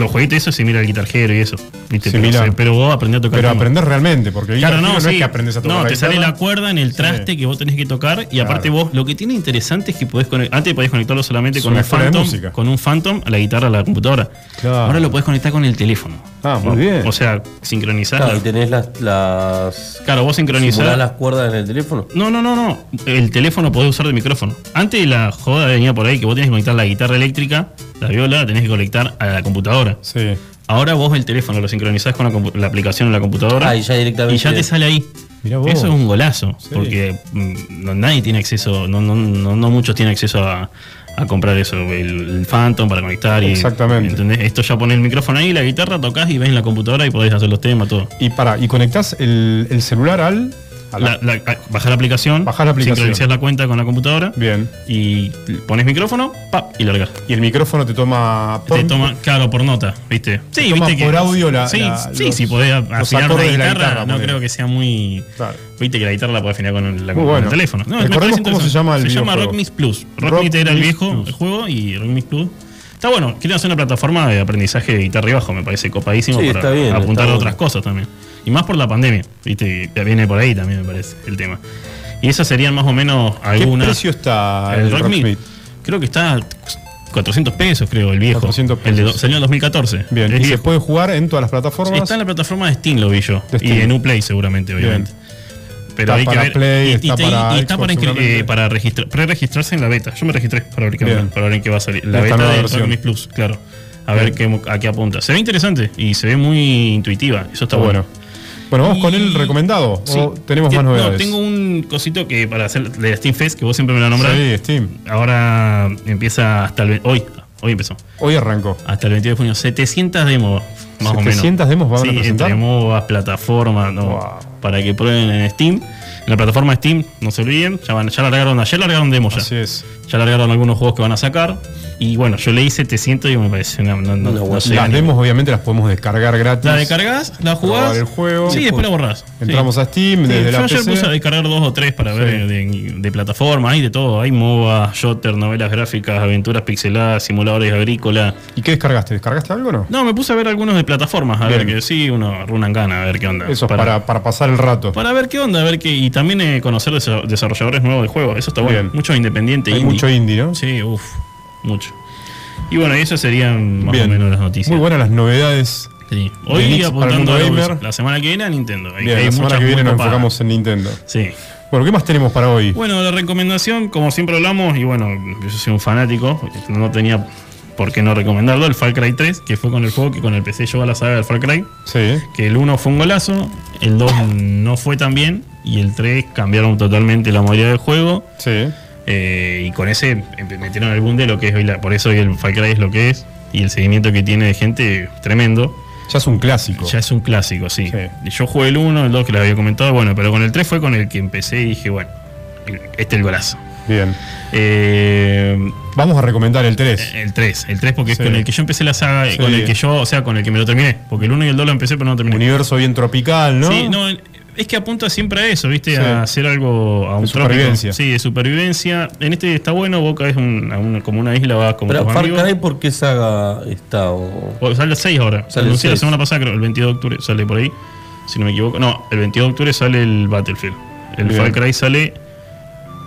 los jueguitos, eso se mira el guitarjero y eso. ¿viste? Pero, pero vos aprendés a tocar. Pero aprender realmente, porque Claro, no, hero no sí. es que aprendes a tocar No, te sale la cuerda en el traste Sí. que vos tenés que tocar y Claro. aparte vos, lo que tiene interesante es que podés conectar, antes podías conectarlo solamente con un Phantom, con un Phantom a la guitarra a la computadora. Claro. Ahora lo podés conectar con el teléfono. Ah, muy O- bien. O sea, sincronizar. Claro, y tenés las, las Claro, vos sincronizás. las cuerdas en el teléfono. No, no, no, no. El teléfono podés usar de micrófono. Antes la joda venía por ahí que vos tenés que conectar la guitarra eléctrica, la viola, la tenés que conectar a la computadora. Sí. Ahora vos el teléfono lo sincronizás con la, la aplicación en la computadora. Ah, y ya directamente. Y ya te sale ahí. Mirá vos. Eso es un golazo. Sí. Porque mm, no, nadie tiene acceso, no, no, no, no muchos tienen acceso a, a comprar eso, el, el Phantom para conectar. Y, Exactamente. ¿entendés? Esto ya pones el micrófono ahí, la guitarra, tocas y ves en la computadora y podés hacer los temas, todo. Y para, y conectás el, el celular al. La- La, bajás la aplicación, Bajás la aplicación. sincronizás la cuenta con la computadora Bien. y pones micrófono, pap, y largas. Y el micrófono te toma. Te toma, claro, por nota, ¿viste? Sí, toma viste por audio la- Sí, la- sí, los- si podés afinar la guitarra, la guitarra, no creo que sea muy. Claro. Viste que la guitarra la puedes afinar con el, la- Muy con bueno. el teléfono. No, me Recordemos parece cómo se llama el Se llama. Rock Mix Plus. Rock, Rock Mix era el viejo Plus. el juego y Rock Mix Plus. Está bueno, quieren hacer una plataforma de aprendizaje de guitarra y bajo, me parece copadísimo Sí, para está bien, apuntar está a bueno. otras cosas también. Y más por la pandemia, viste, viene por ahí también, me parece, el tema. Y esas serían más o menos ¿Qué algunas. precio está el el? Rocksmith? Creo que está 400 pesos, creo, el viejo. 400 El de pesos. salió en 2014. Bien. Y se viejo. puede jugar en todas las plataformas. Está en la plataforma de Steam, lo vi yo. Y en Uplay seguramente, Bien. obviamente. Pero Está hay para que ver. Play, y, está para y está Xbox para, eh, para registrar, pre-registrarse en la beta. Yo me registré para ver qué, Bien. para ver en qué va a salir. La Esta beta de versión. Rock Mix Plus, claro. A Bien. ver qué, a qué apunta. Se ve interesante y se ve muy intuitiva. Eso está Está bueno. bueno. Bueno, vamos con el recomendado. Sí. ¿O tenemos Te- más no, novedades? tengo un cosito que para hacer de Steam Fest, que vos siempre me lo nombras. Sí, Steam. Ahora empieza hasta el. Hoy, hoy empezó. Hoy arrancó. Hasta el 22 de junio. 700 demos, más o menos. 700 demos van a presentar. entre MOBAs, plataformas, no, Wow. para que prueben en Steam. En la plataforma Steam, no se olviden, ya, van, ya largaron, ayer largaron demos ya. Así es. Ya largaron algunos juegos que van a sacar. Y bueno, yo leí 700 y me parece una, no, no, sé, Las demos obviamente las podemos descargar gratis. La descargas, la jugás. El juego. Sí, después la borrás. Entramos Sí. a Steam Sí, desde yo la ayer PC. puse a descargar dos o tres para ver de, de plataforma, hay de todo. Hay MOBA, Shotter, novelas gráficas, aventuras pixeladas, simuladores agrícolas. ¿Y qué descargaste? ¿Descargaste algo o no? No, me puse a ver algunos de plataformas, a Bien. ver que sí, uno runan gana, a ver qué onda. Eso es para, para pasar el rato. para ver qué onda, a ver qué. Y también eh, conocer desa- desarrolladores nuevos de juegos, eso está bueno. Bien. Mucho independiente, Hay indie. mucho indie, ¿no? Sí, uff, mucho. Y bueno, esas serían más Bien. o menos las noticias. Muy buenas las novedades. Sí. Hoy apuntando a gamer. La semana que viene a Nintendo. Hay- Bien, hay la semana que viene nos copadas. enfocamos en Nintendo. Sí. Bueno, ¿qué más tenemos para hoy? Bueno, la recomendación, como siempre hablamos, y bueno, yo soy un fanático, no tenía por qué no recomendarlo, el Far Cry 3, que fue con el juego que con el PC llegó a la saga del Far Cry, Sí. que el 1 fue un golazo, el 2 no fue tan bien, y el 3 cambiaron totalmente la modalidad del juego, Sí. eh, y con ese empe- metieron el boom de lo que es hoy, la- por eso hoy el Far Cry es lo que es, y el seguimiento que tiene de gente tremendo. Ya es un clásico. Ya es un clásico, sí. Sí. Yo jugué el 1, el 2 que les había comentado, bueno, pero con el 3 fue con el que empecé y dije, bueno, este es el golazo. Bien. Eh, Vamos a recomendar el 3. el 3, el 3 porque Sí. es con el que yo empecé la saga, Sí. con el que yo, o sea, con el que me lo terminé, porque el 1 y el 2 lo empecé pero no lo terminé. Universo bien tropical, ¿no? Sí, no, Es que apunta siempre a eso, ¿viste? Sí. A hacer algo a un De trópico. supervivencia. Sí, de supervivencia. En este está bueno, Boca es un- a una- como una isla, vas como Pero tus Far. Cry, ¿por qué saga está? O... O sale el 6 ahora. Sale el anunció la 6. semana pasada, creo, el 22 de octubre sale por ahí. Si no me equivoco. No, el 22 de octubre sale el Battlefield. El Bien. Far Cry sale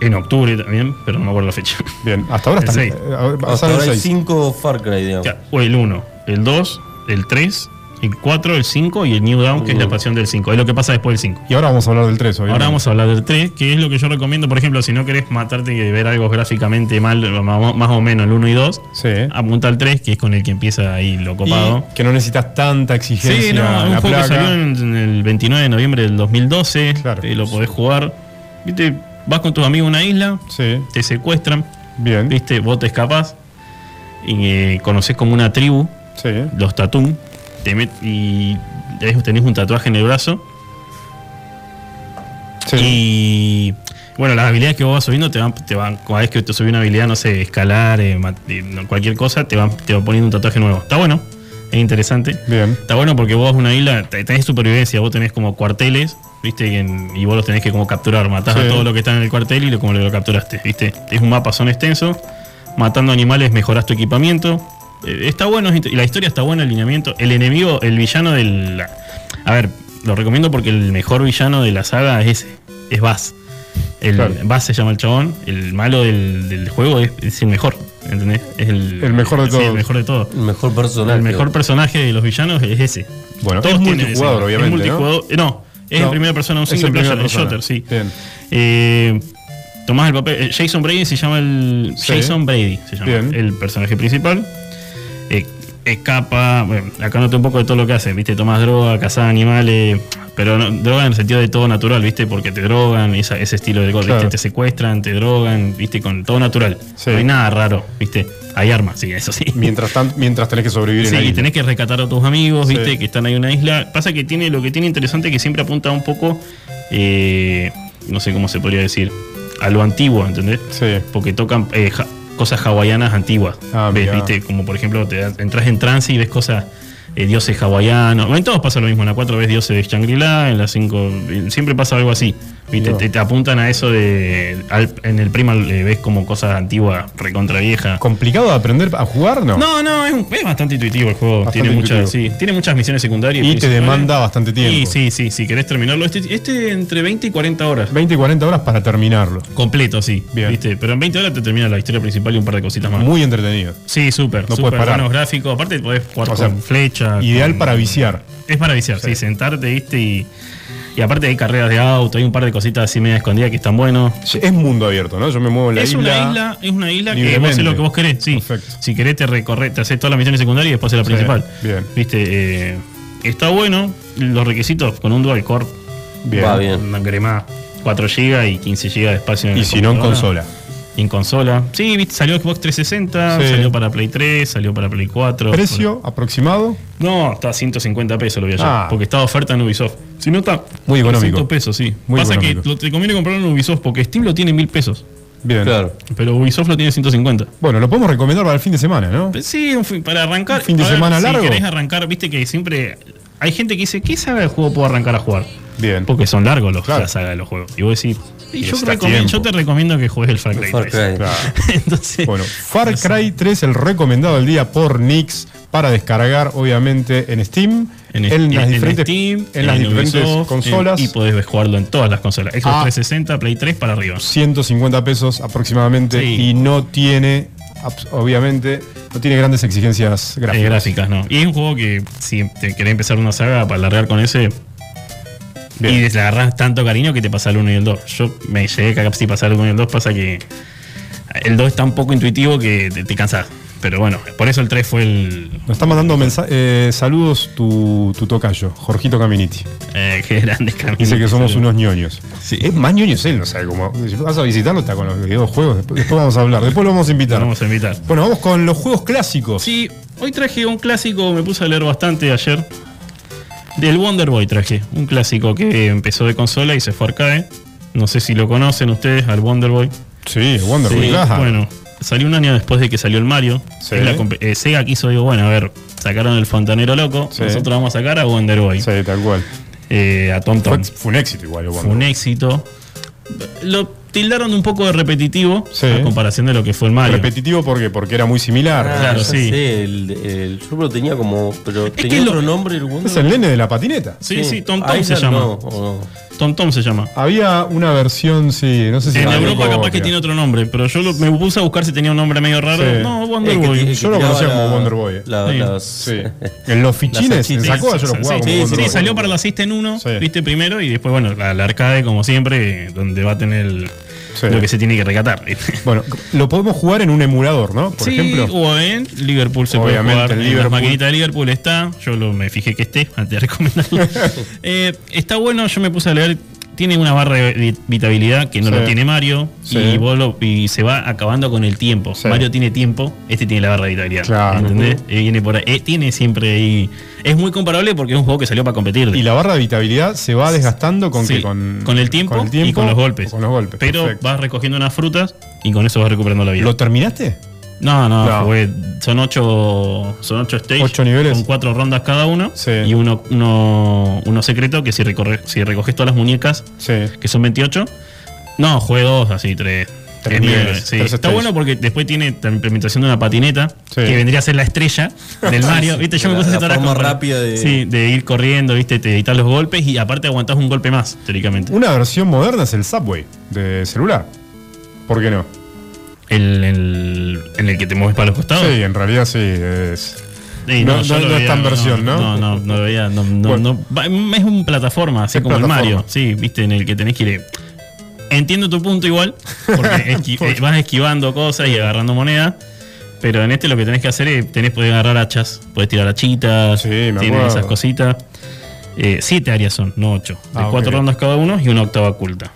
en octubre también, pero no me acuerdo la fecha. Bien, hasta ahora El está. seis. eh, a ver, Hasta ahora hay seis. 5 Far Cry, digamos. O el 1, el 2, el 3, el 4, el 5 y el New Dawn, que es la expansión del 5. Es lo que pasa después del 5. Y ahora vamos a hablar del 3, obviamente. Ahora vamos a hablar del 3, que es lo que yo recomiendo, por ejemplo, si no querés matarte y ver algo gráficamente mal, más más o menos el 1 y 2, Sí. apunta al 3, que es con el que empieza ahí lo copado. Y que no necesitas tanta exigencia Sí, no, un la juego que placa. salió en, en el 29 de noviembre del 2012, Claro. eh, lo podés jugar. Viste, vas con tus amigos a una isla, Sí, te secuestran, bien. viste, vos te escapás y eh, conocés como una tribu, Sí. los Tatum, te met- y tenés un tatuaje en el brazo sí. y bueno, las habilidades que vos vas subiendo te van, te van cada vez que te subís una habilidad, no sé, escalar, eh, eh, cualquier cosa, te van, te va poniendo un tatuaje nuevo. Está bueno, es interesante. Bien. Está bueno porque vos una isla, te- tenés supervivencia, vos tenés como cuarteles, ¿viste? Y, vos los tenés que como capturar, matás Sí. a todo lo que está en el cuartel y lo, como lo capturaste, ¿viste? Es un mapa, son extensos, matando animales mejorás tu equipamiento. Eh, está bueno, y la historia está buena, el lineamiento. El enemigo, el villano del... A ver, lo recomiendo porque el mejor villano de la saga es ese, es Bass. El Claro. Bass se llama el chabón, el malo del, del juego es, es el mejor, ¿entendés? Es el, El mejor de sí, todos. el mejor de todos. El mejor personaje. El mejor personaje de los villanos es ese. Bueno, Todos es tienen multijugador, obviamente, Es multijugador. eh, No, es No, en primera persona, un single player, el shooter, sí. Bien. Eh, tomás el papel. eh, Jason Brady se llama el. Sí. Jason Brady se llama Bien. el personaje principal. Eh, escapa. Bueno, acá noté un poco de todo lo que hace, ¿viste? Tomás droga, cazás animales. Pero no, droga en el sentido de todo natural, ¿viste? Porque te drogan, esa- ese estilo de cosas, Claro. ¿viste? Te secuestran, te drogan, ¿viste? Con todo natural. Sí. No hay nada raro, ¿viste? Hay armas, sí, eso sí. Mientras, tan, mientras tenés que sobrevivir en Sí, la y isla. tenés que rescatar a tus amigos, Sí. viste, que están ahí en una isla. Pasa que tiene lo que tiene interesante que siempre apunta un poco, eh, no sé cómo se podría decir, a lo antiguo, ¿entendés? Sí. Porque tocan eh, ja- cosas hawaianas antiguas. Ah, ¿Ves? ¿Viste? Como por ejemplo, te entras en trance y ves cosas, eh, dioses hawaianos. En todos pasa lo mismo. En la 4 ves dioses de Shangri-La, en la 5 siempre pasa algo así. Mirá. Te, te apuntan a eso de. al- en el Primal eh, ves como cosas antiguas, recontra viejas. ¿Complicado de aprender a jugar? No. No, no, es, un- es bastante intuitivo el juego. Bastante tiene, muchas, sí, tiene muchas misiones secundarias. Y te demanda bastante tiempo. Y sí, sí, si querés terminarlo. Este, este entre 20 y 40 horas. 20 y 40 horas para terminarlo. Completo, sí. Bien. ¿viste? Pero en 20 horas te termina la historia principal y un par de cositas más. Muy entretenido. sí, súper. No súper puedes parar. buenos gráficos. Aparte podés jugar O con flecha. Ideal con- para viciar. Es para viciar, sí. Sí. Sentarte, viste, y, y aparte hay carreras de auto, hay un par de cositas así media escondidas que están buenos. Es mundo abierto, ¿no? Yo me muevo en la es isla. una isla, es una isla que vos libremente. haces lo que vos querés, sí. Perfecto. Si querés te recorres, te haces todas las misiones secundarias y después haces la Sí, principal. bien. Viste, eh, está bueno. Los requisitos con un dual core, Bien. Va bien. una crema 4 GB y 15 GB de espacio en Y si no en consola. En consola. Sí, viste, salió Xbox 360, Sí. salió para Play 3, salió para Play 4. ¿Precio aproximado? No, está a 150 pesos lo voy a llevar. Ah. Porque está de oferta en Ubisoft. Si no está. Muy económico. 100 pesos, sí. Muy Pasa económico. que lo- te conviene comprarlo en Ubisoft porque Steam lo tiene en 1000 pesos. Bien. Claro. Pero Ubisoft lo tiene 150. Bueno, lo podemos recomendar para el fin de semana, ¿no? Sí, para arrancar. Un fin de ver, semana si largo. querés arrancar, viste que siempre. Hay gente que dice, ¿qué saga de juego puedo arrancar a jugar? Bien. Porque son largos los, Claro. la saga de los juegos. Y vos decís, y yo, te recomiendo que juegues el Far Cry. Far 3. Cry. Claro. Entonces, Bueno, Far Cry 3, el recomendado del día por Nix para descargar, obviamente, en Steam, en, en, las en diferentes, Steam, en las diferentes Ubisoft, consolas. en- y podés jugarlo en todas las consolas. Xbox Ah. 360, Play 3 para arriba. 150 pesos aproximadamente Sí. y no tiene, obviamente, no tiene grandes exigencias Eh, gráficas. Y es un juego que si te querés empezar una saga para largar con ese. Bien. Y le agarrás tanto cariño que te pasa el 1 y el 2. Yo me llegué a si pasar el 1 y el 2, pasa que el 2 es tan poco intuitivo que te, te cansás. Pero bueno, por eso el 3 fue el. Nos está mandando eh, saludos tu, tu tocayo, Jorgito Caminiti. Eh, qué grande camino. Dice que somos unos ñoños. Sí. Es más ñoños él, no sabe cómo. Si vas a visitarlo, está con los videojuegos. Después, después vamos a hablar, después lo vamos a invitar. Vamos a invitar. Bueno, vamos con los juegos clásicos. Sí, hoy traje un clásico, me puse a leer bastante ayer. Del Wonder Boy traje. Un clásico que empezó de consola y se fue arcade. No sé si lo conocen ustedes, al Wonder Boy. Sí, Wonder Sí, Boy. bueno, salió un año después de que salió el Mario. Sí. La eh, Sega quiso, digo, bueno, a ver, sacaron el fontanero loco, Sí. nosotros vamos a sacar a Wonder Boy. Sí, tal cual. eh, a Tom Fue, Tom. fue un éxito igual. Fue un éxito. Lo tildaron un poco de repetitivo Sí. a comparación de lo que fue el Mario. Repetitivo porque, porque era muy similar. Claro, Ah, ya sí. sé, el, el- yo lo tenía como. Pero que tenía lo- otro nombre el Es el nene de la patineta. Sí, sí, Tom Tom Ahí se ya llama. no. Tom Tom se llama. Había una versión, sí, no sé si En Europa capaz que tiene otro nombre, pero yo lo- me puse a buscar si tenía un nombre medio raro. Sí. No, Wonder El que Boy. ti- el Yo lo conocía como la- Wonder Boy. la- Sí. las- Sí. En los fichines, en. Sacoa yo lo Sí, jugaba sí, como sí, Wonder sí, Boy. salió para la System 1, Sí. viste, primero, y después, bueno, la, la arcade, como siempre, donde va a tener el- Sí. lo que se tiene que recatar. Bueno, lo podemos jugar en un emulador, ¿no? Por sí, ejemplo. o en Liverpool se Obviamente, puede jugar. en En, Liverpool. la maquinita de Liverpool está. Yo lo, me fijé que esté antes de recomendarlo. Eh, está bueno, yo me puse a leer. Tiene una barra de vi- vitabilidad que no Sí. lo tiene Mario Sí. y, vos lo- y se va acabando con el tiempo. Sí. Mario tiene tiempo, este tiene la barra de vitabilidad. Claro. ¿Entendés? Eh, viene por ahí. Eh, tiene siempre ahí. Es muy comparable porque es un juego que salió para competir. Y la barra de habitabilidad se va desgastando con que con, el tiempo con el y con los golpes. Con los golpes. Pero perfecto. vas recogiendo unas frutas y con eso vas recuperando la vida. ¿Lo terminaste? No, no, No. jugué- son ocho, son ocho stages. Ocho niveles. Con cuatro rondas cada uno. Sí. Y uno, uno, uno secreto que si, recorre, si recoges todas las muñecas, Sí. que son 28. No, jugué dos, así, tres. Tres niveles, niveles, sí. tres Está bueno porque después tiene la implementación de una patineta Sí. que vendría a ser la estrella del Mario. ¿Viste? Yo me La- puse a la todas forma compras. rápida de- Sí, de ir corriendo, ¿viste? Te evitar los golpes y aparte aguantás un golpe más, teóricamente. Una versión moderna es el Subway de celular. ¿Por qué no? El, el- en el que te mueves para los costados. Sí, en realidad sí. Es... Sí, No- no- es tan versión, ¿no? No, no, no veía. Bueno. es un plataforma, así Es como plataforma. el Mario. Sí, viste, en el que tenés que ir. Entiendo tu punto igual, porque esqui- eh, vas esquivando cosas y agarrando moneda. Pero en este lo que tenés que hacer es, tenés poder agarrar hachas, puedes tirar hachitas, Sí, me esas cositas. Eh, siete áreas son, no ocho. De Ah, cuatro rondas cada uno y una octava oculta.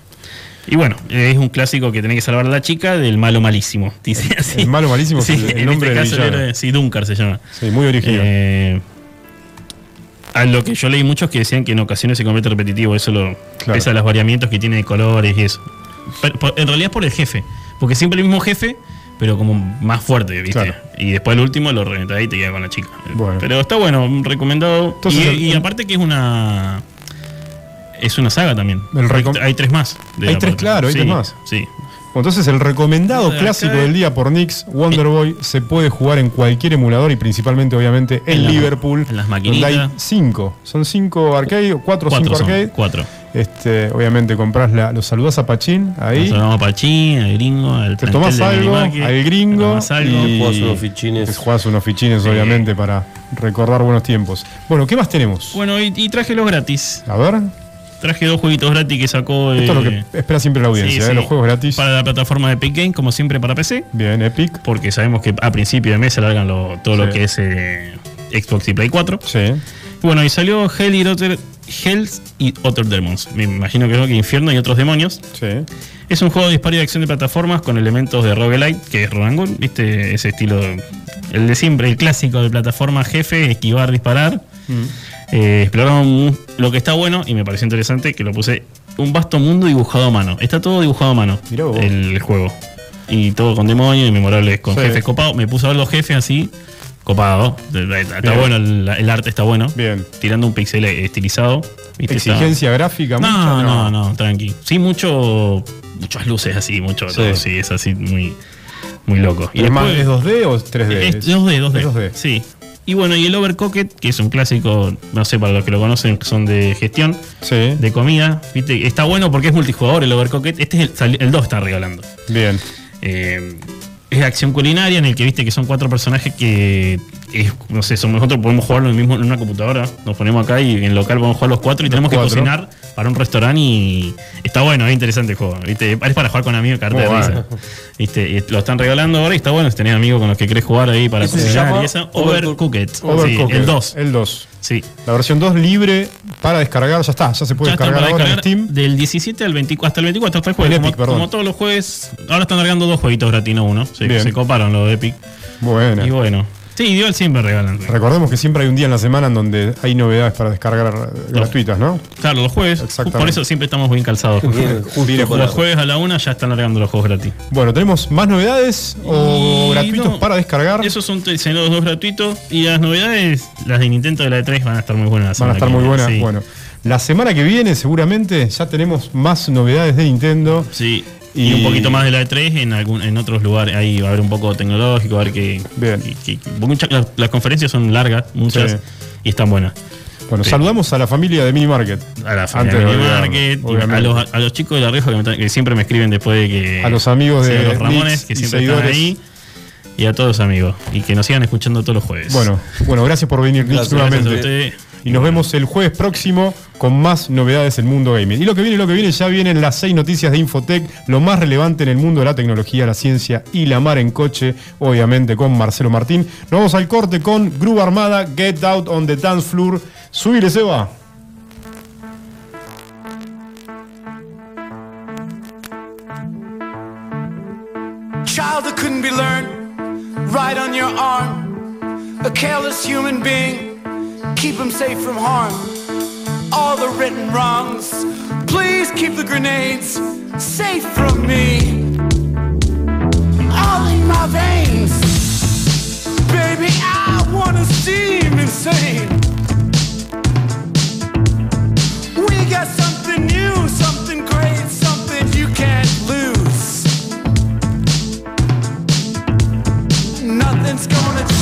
Y bueno, es un clásico que tenés que salvar a la chica del malo malísimo. Dice así. El malo malísimo es el- el en nombre este caso sí, Dunkar se llama. Sí, muy original. Eh, a lo que yo leí muchos que decían que en ocasiones se convierte repetitivo, eso lo Claro. pesa los variamientos que tiene de colores y eso. Pero, por- en realidad es por el jefe, porque siempre el mismo jefe, pero como más fuerte, ¿viste? Claro. Y después el último lo reventás y te queda con la chica. Bueno. Pero está bueno, recomendado. Entonces, y, el- y aparte que es una es una saga también. El recom- hay, hay tres más. de Hay la tres, parte. claro, hay Sí, tres más. Sí. Entonces el recomendado clásico del día por Nix, Wonder Boy, se puede jugar en cualquier emulador y principalmente obviamente en, En la- Liverpool. en las donde maquinitas. hay cinco. Son cinco arcade, cuatro o Cuatro cinco son, arcade. cuatro. Este, obviamente compras la, los saludás a Pachín ahí. Nos a Pachín, al gringo, al Te tomás algo, al te gringo tomás algo. y Jugás unos fichines. te jugás unos fichines Sí. obviamente para recordar buenos tiempos. Bueno, ¿qué más tenemos? Bueno, y, y traje los gratis. A ver, Traje dos jueguitos gratis que sacó. esto es lo eh, que espera siempre la audiencia, sí, ¿eh? sí. los juegos gratis. Para la plataforma de Epic Game, como siempre para PC. Bien, Epic. Porque sabemos que a principio de mes se largan lo- todo lo que es eh, Xbox y Play 4. Sí. Y bueno, y salió Hell y Other, Hells y Other Demons. Me imagino que es lo que Infierno y otros demonios. Sí. Es un juego de disparo y acción de plataformas con elementos de roguelite, que es Rodangun, ¿viste? Ese estilo, el de siempre, el clásico de plataforma jefe, esquivar, disparar. Mm. Eh, exploraron lo que está bueno y me pareció interesante que lo puse un vasto mundo dibujado a mano. Está todo dibujado a mano, Mirá vos. el juego. Y todo con demonios y memorables con Sí. jefes copados. Me puse a ver los jefes así, copados. Está Bien. bueno, el, el arte está bueno. Bien. Tirando un pixel estilizado. ¿viste? Está- Exigencia gráfica no, mucha, no, no, tranqui. Sí, mucho, muchas luces así, mucho Sí. es así muy, muy loco. ¿Y es más, es 2D o es 3D? es 2D, 2D. Es 2D. Sí. Y bueno, y el Overcooked, que es un clásico, no sé, para los que lo conocen, que son de gestión, Sí. de comida, ¿viste? Está bueno porque es multijugador el Overcooked. Este es el, el 2 está regalando. Bien. Eh, es de acción culinaria en el que viste que son cuatro personajes que es- no sé, somos nosotros podemos jugarlo en, el mismo, en una computadora, nos ponemos acá y en local podemos jugar los cuatro y tenemos cuatro. que cocinar para un restaurante y está bueno, es interesante el juego, ¿viste? Es para jugar con amigos, carta de Muy risa. ¿Viste? Y lo están regalando ahora y está bueno si tenés amigos con los que querés jugar ahí para ¿Ese se cocinar y esa Overcooked. Overcooked. Sí, Overcooked. el 2. El 2. Sí. La versión 2 libre para descargar, ya está, ya se puede Ya descargar ahora en Steam. Del 17 al 24, hasta el 24 hasta el jueves. Como, Epic, perdón. como todos los jueves, ahora están largando dos jueguitos gratis, no uno. Se, Bien. se coparon los de Epic. Bueno. Y bueno. Sí, Dual siempre regalan. Recordemos que siempre hay un día en la semana en donde hay novedades para descargar gratuitas, ¿no? Claro, los jueves. Exactamente. Por eso siempre estamos bien calzados. Bien, justo los jueves a la una ya están largando los juegos gratis. Bueno, ¿tenemos más novedades o Y gratuitos no, para descargar? Esos son los dos gratuitos. Y las novedades, las de Nintendo de la E3 van a estar muy buenas. la Van a semana estar que muy viene, buenas. sí. Bueno, La semana que viene, seguramente, ya tenemos más novedades de Nintendo. Sí. Y, Y- un poquito más de la E3 en algún en otros lugares. Ahí va a haber un poco tecnológico, a ver que. Bien. que- que- muchas- las, las conferencias son largas, muchas, Sí. y están buenas. Bueno, Sí. saludamos a la familia de Mini Market. A la familia de Market, a los, a los chicos de la Reja que, me que siempre me escriben después de que. A los amigos de los Ramones, Mix que siempre están ahí. Y a todos los amigos. Y que nos sigan escuchando todos los jueves. Bueno, bueno, gracias por venir, Gracias, nuevamente. gracias a usted. Y nos vemos el jueves próximo con más novedades del mundo gaming. Y lo que viene, lo que viene, ya vienen las seis noticias de Infotech, lo más relevante en el mundo de la tecnología, la ciencia y la mar en coche, obviamente con Marcelo Martín. Nos vamos al corte con Gruba Armada, Get Out on the Dance Floor. Subile, Seba. Child that couldn't be learned, right on your arm. A careless human being, keep him safe from harm. All the written wrongs, please keep the grenades safe from me. All in my veins, baby, I wanna seem insane. We got something new, something great, something you can't lose. Nothing's gonna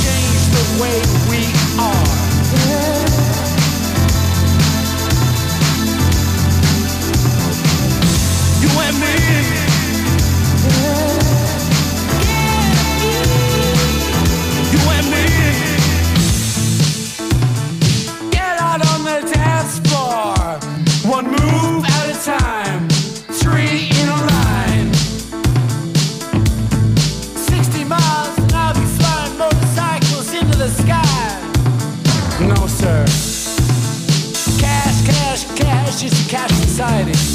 It's just cash society.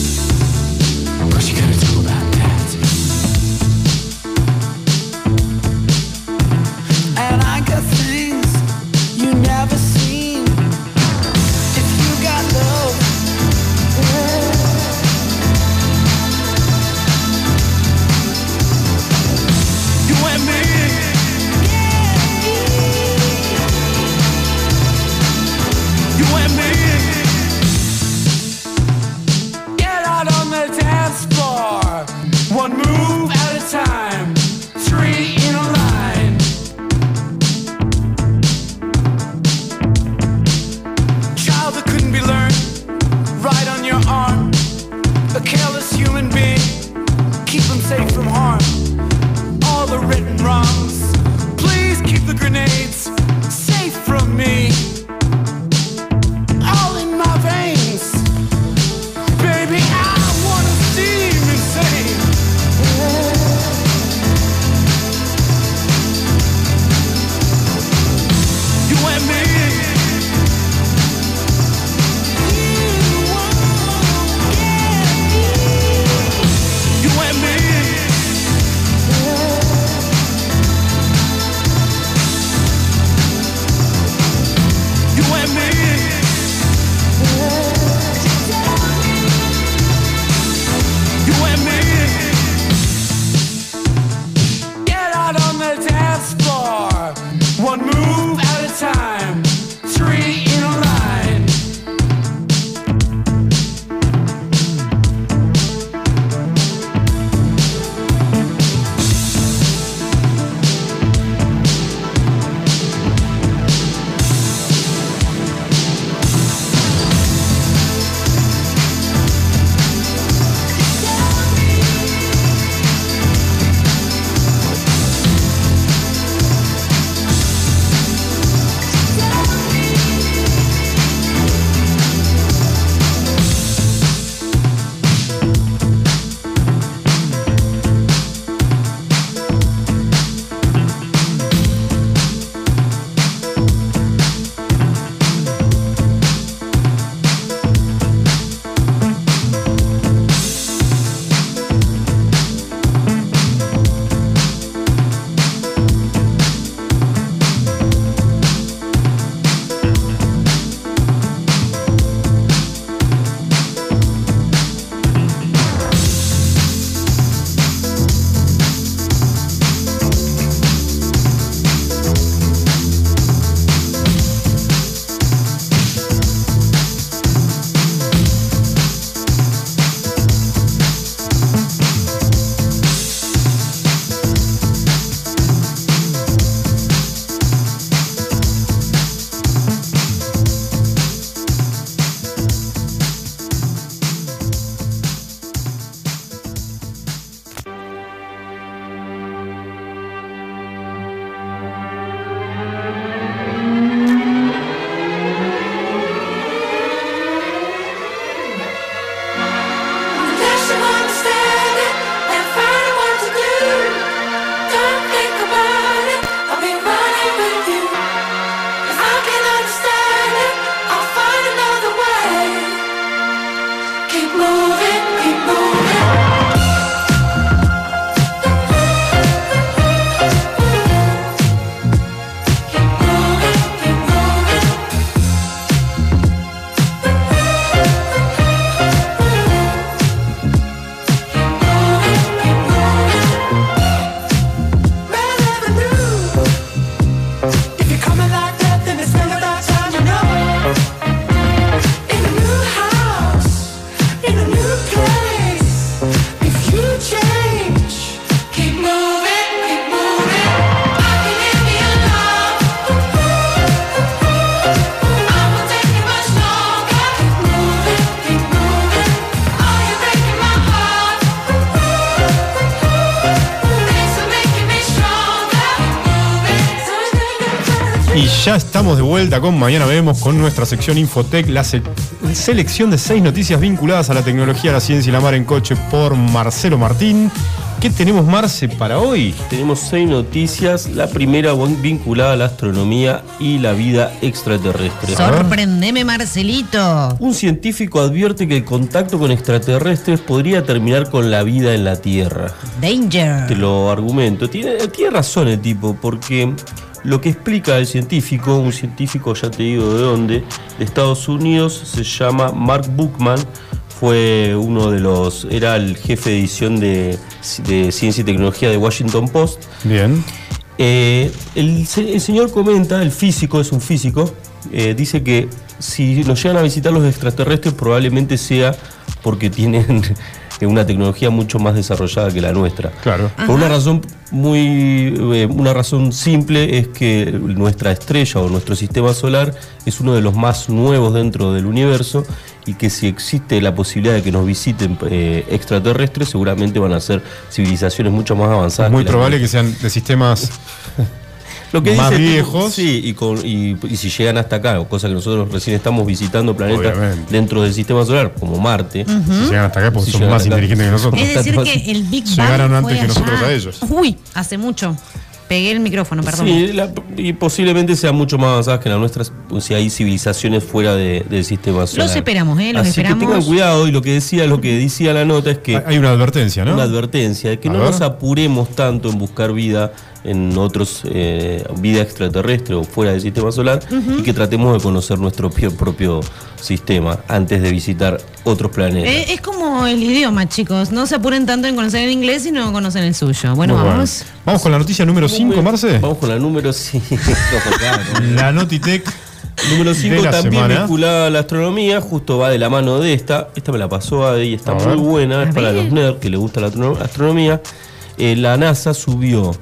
Estamos de vuelta con Mañana Vemos, con nuestra sección Infotec, la se- selección de seis noticias vinculadas a la tecnología, la ciencia y la mar en coche por Marcelo Martín. ¿Qué tenemos, Marce, para hoy? Tenemos seis noticias. La primera vinculada a la astronomía y la vida extraterrestre. Sorprendeme, Marcelito. Un científico advierte que el contacto con extraterrestres podría terminar con la vida en la Tierra. Danger. Te lo argumento. Tiene, tiene razón el tipo, porque lo que explica el científico, un científico, ya te digo de dónde, de Estados Unidos, se llama Mark Buchman, fue uno de los, era el jefe de edición de, de Ciencia y Tecnología de Washington Post. Bien. Eh, el señor comenta, el físico, es un físico, eh, dice que si nos llegan a visitar los extraterrestres probablemente sea porque tienen una tecnología mucho más desarrollada que la nuestra. Claro. Por una razón muy, eh, una razón simple es que nuestra estrella o nuestro sistema solar es uno de los más nuevos dentro del universo y que si existe la posibilidad de que nos visiten eh, extraterrestres, seguramente van a ser civilizaciones mucho más avanzadas. Muy probable que sean de sistemas lo que más dice viejos. sí, y, con- y- y si llegan hasta acá, cosa que nosotros recién estamos visitando planetas Obviamente. dentro del sistema solar, como Marte. si llegan hasta acá porque Si son más acá. inteligentes que nosotros. Es decir, que el Big Bang. Llegaron fue antes que allá. nosotros a ellos. Uy, hace mucho. Pegué el micrófono, perdón. Sí, la- y posiblemente sean mucho más avanzadas que las nuestras pues, si hay civilizaciones fuera de- del sistema solar. esperamos, ¿eh? Los Así esperamos. que tengan cuidado y lo que decía, lo que decía la nota es que Hay una advertencia, ¿no? una advertencia de que A no ver. nos apuremos tanto en buscar vida en otros eh, vida extraterrestre o fuera del sistema solar y que tratemos de conocer nuestro propio, propio sistema antes de visitar otros planetas. Eh, es como el idioma, chicos. No se apuren tanto en conocer el inglés, sino conocen el suyo. Bueno, Muy vamos. Vamos con la noticia número 5, Marce. Vamos con la número 5. La Notitec. Número de 5 la también semana. vinculada a la astronomía, justo va de la mano de esta. Esta me la pasó Adi está A muy ver. buena, es para los nerds que les gusta la astro- astronomía. Eh, la NASA subió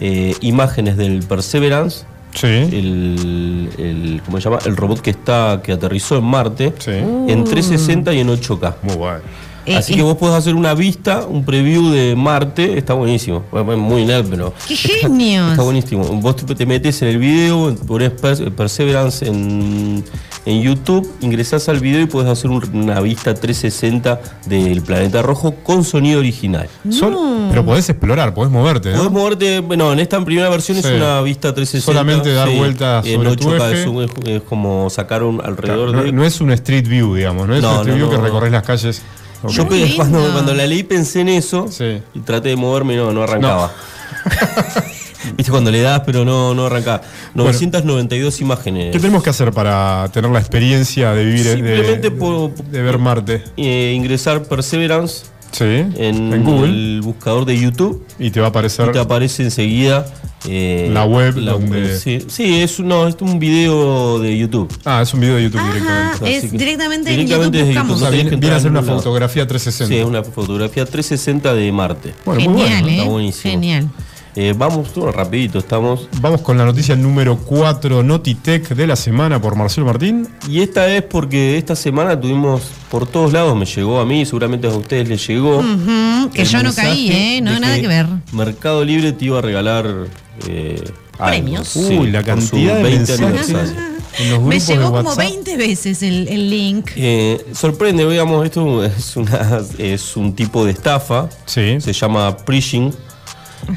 eh, imágenes del Perseverance, Sí. el, el- ¿cómo se llama? El robot que está que aterrizó en Marte, Sí. en 360 y en 8K. Muy bueno. Eh, Así eh, que vos podés hacer una vista, un preview de Marte, está buenísimo. Muy nerd, pero. ¡Qué genios! Está buenísimo. Vos te te metes en el video, pones Pers- Perseverance en, en YouTube, ingresás al video y podés hacer un- una vista 360 del planeta rojo con sonido original. Pero podés explorar, podés moverte, Podés ¿no? moverte, bueno, en esta primera versión Sí. es una vista 360. Solamente dar vueltas en sobre tu 8K eje. es, es- es como sacar un alrededor No, de. no es un street view, digamos, no es No, un street no, view que recorres las calles. Yo pe- cuando, la leí pensé en eso Sí. y traté de moverme y no, no arrancaba. Viste cuando le das, pero no, no arrancaba. 992 imágenes. ¿Qué tenemos que hacer para tener la experiencia de vivir, de- Simplemente de ver Marte? Eh, ingresar Perseverance Sí. en, En Google. el buscador de YouTube Y te va a aparecer. y te aparece enseguida eh, La web donde- Sí, sí, es, un- no, es un video de YouTube. Ah, es un video de YouTube Ajá, directamente. es que- directamente, directamente en desde YouTube buscamos. O sea, viene, viene a ser una fotografía 360. Sí, es una fotografía 360 de Marte. Bueno, muy Genial, bueno. ¿eh? Está buenísimo. Genial. Eh, vamos, bueno, rapidito, estamos. Vamos con la noticia número 4, Notitech de la semana por Marcelo Martín. Y esta es porque esta semana tuvimos por todos lados, me llegó a mí, seguramente a ustedes les llegó. Que yo no caí, ¿eh? No, nada que ver. Mercado Libre te iba a regalar eh, algo. Premios. Sí, Uy, la por su cantidad de 20 mensajes. aniversario. Me llegó como WhatsApp. 20 veces el, el link. Eh, sorprende, digamos, esto es, una, es un tipo de estafa. Sí. Se llama phishing.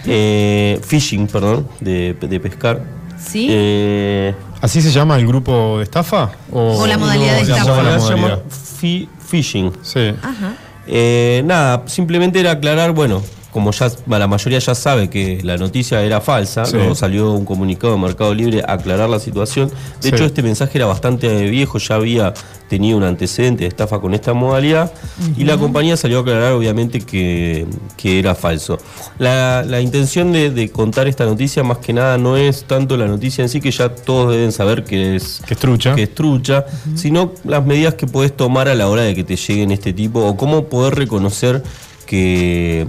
Eh, phishing, perdón, de, de pescar. ¿Sí? Eh, ¿Así se llama el grupo de estafa? O la modalidad de se estafa. llama la se llama modalidad. fi- phishing. Sí. Ajá. Eh, nada, simplemente era aclarar, bueno, como ya la mayoría ya sabe que la noticia era falsa, Sí. luego salió un comunicado de Mercado Libre a aclarar la situación. De Sí. hecho, este mensaje era bastante viejo, ya había tenido un antecedente de estafa con esta modalidad y la compañía salió a aclarar obviamente que, que era falso. La, la intención de, de contar esta noticia más que nada no es tanto la noticia en sí, que ya todos deben saber que es Que es trucha. que es trucha, sino las medidas que podés tomar a la hora de que te lleguen este tipo o cómo poder reconocer que,